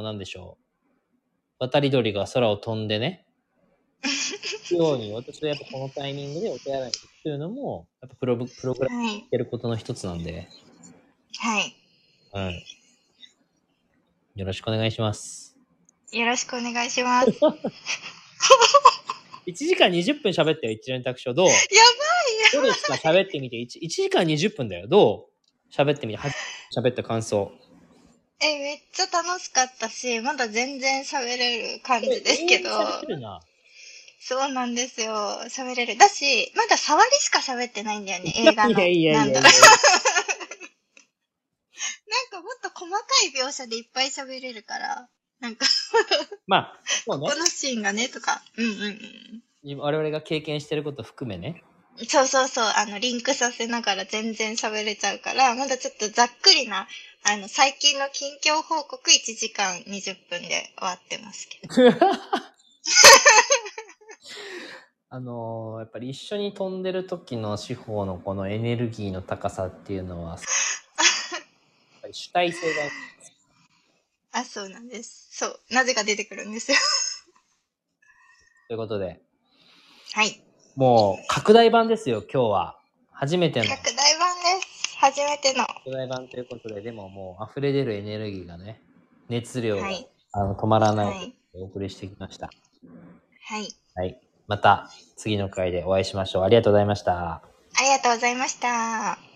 ー、なんでしょう。渡り鳥が空を飛んでね、ように、私はやっぱこのタイミングでお手洗いに行くというのも、やっぱプロブプログラムはい。やることの一つなんで、はい。はい。よろしくお願いします。よろしくお願いします。1時間20分喋ったよ、一連卓書。どう？やどうですか？喋ってみて。1, 1時間20分だよ。どう？喋ってみて。は喋った感想。え、めっちゃ楽しかったし、まだ全然喋れる感じですけど。喋るな。そうなんですよ。喋れる。だし、まだ触りしか喋ってないんだよね、映画の。いやいやいやいや なんかもっと細かい描写でいっぱい喋れるから、なんか、まあ、そうねこ。のシーンがね、とか。うんうん我々が経験してること含めね。うん。そうそうそう、あの、リンクさせながら全然喋れちゃうから、まだちょっとざっくりな、あの、最近の近況報告1時間20分で終わってますけど。あのーやっぱり一緒に飛んでる時の司法のこのエネルギーの高さっていうのは、やっぱり主体性があ、そうなんです。そう。なぜか出てくるんですよ。ということで、はい。もう拡大版ですよ、今日は。初めての拡大版です。初めての。拡大版ということで、でももう溢れ出るエネルギーがね、熱量が、はい。あの止まらないはい。お送りしてきました。はい。はい。また次の回でお会いしましょう。ありがとうございました。ありがとうございました。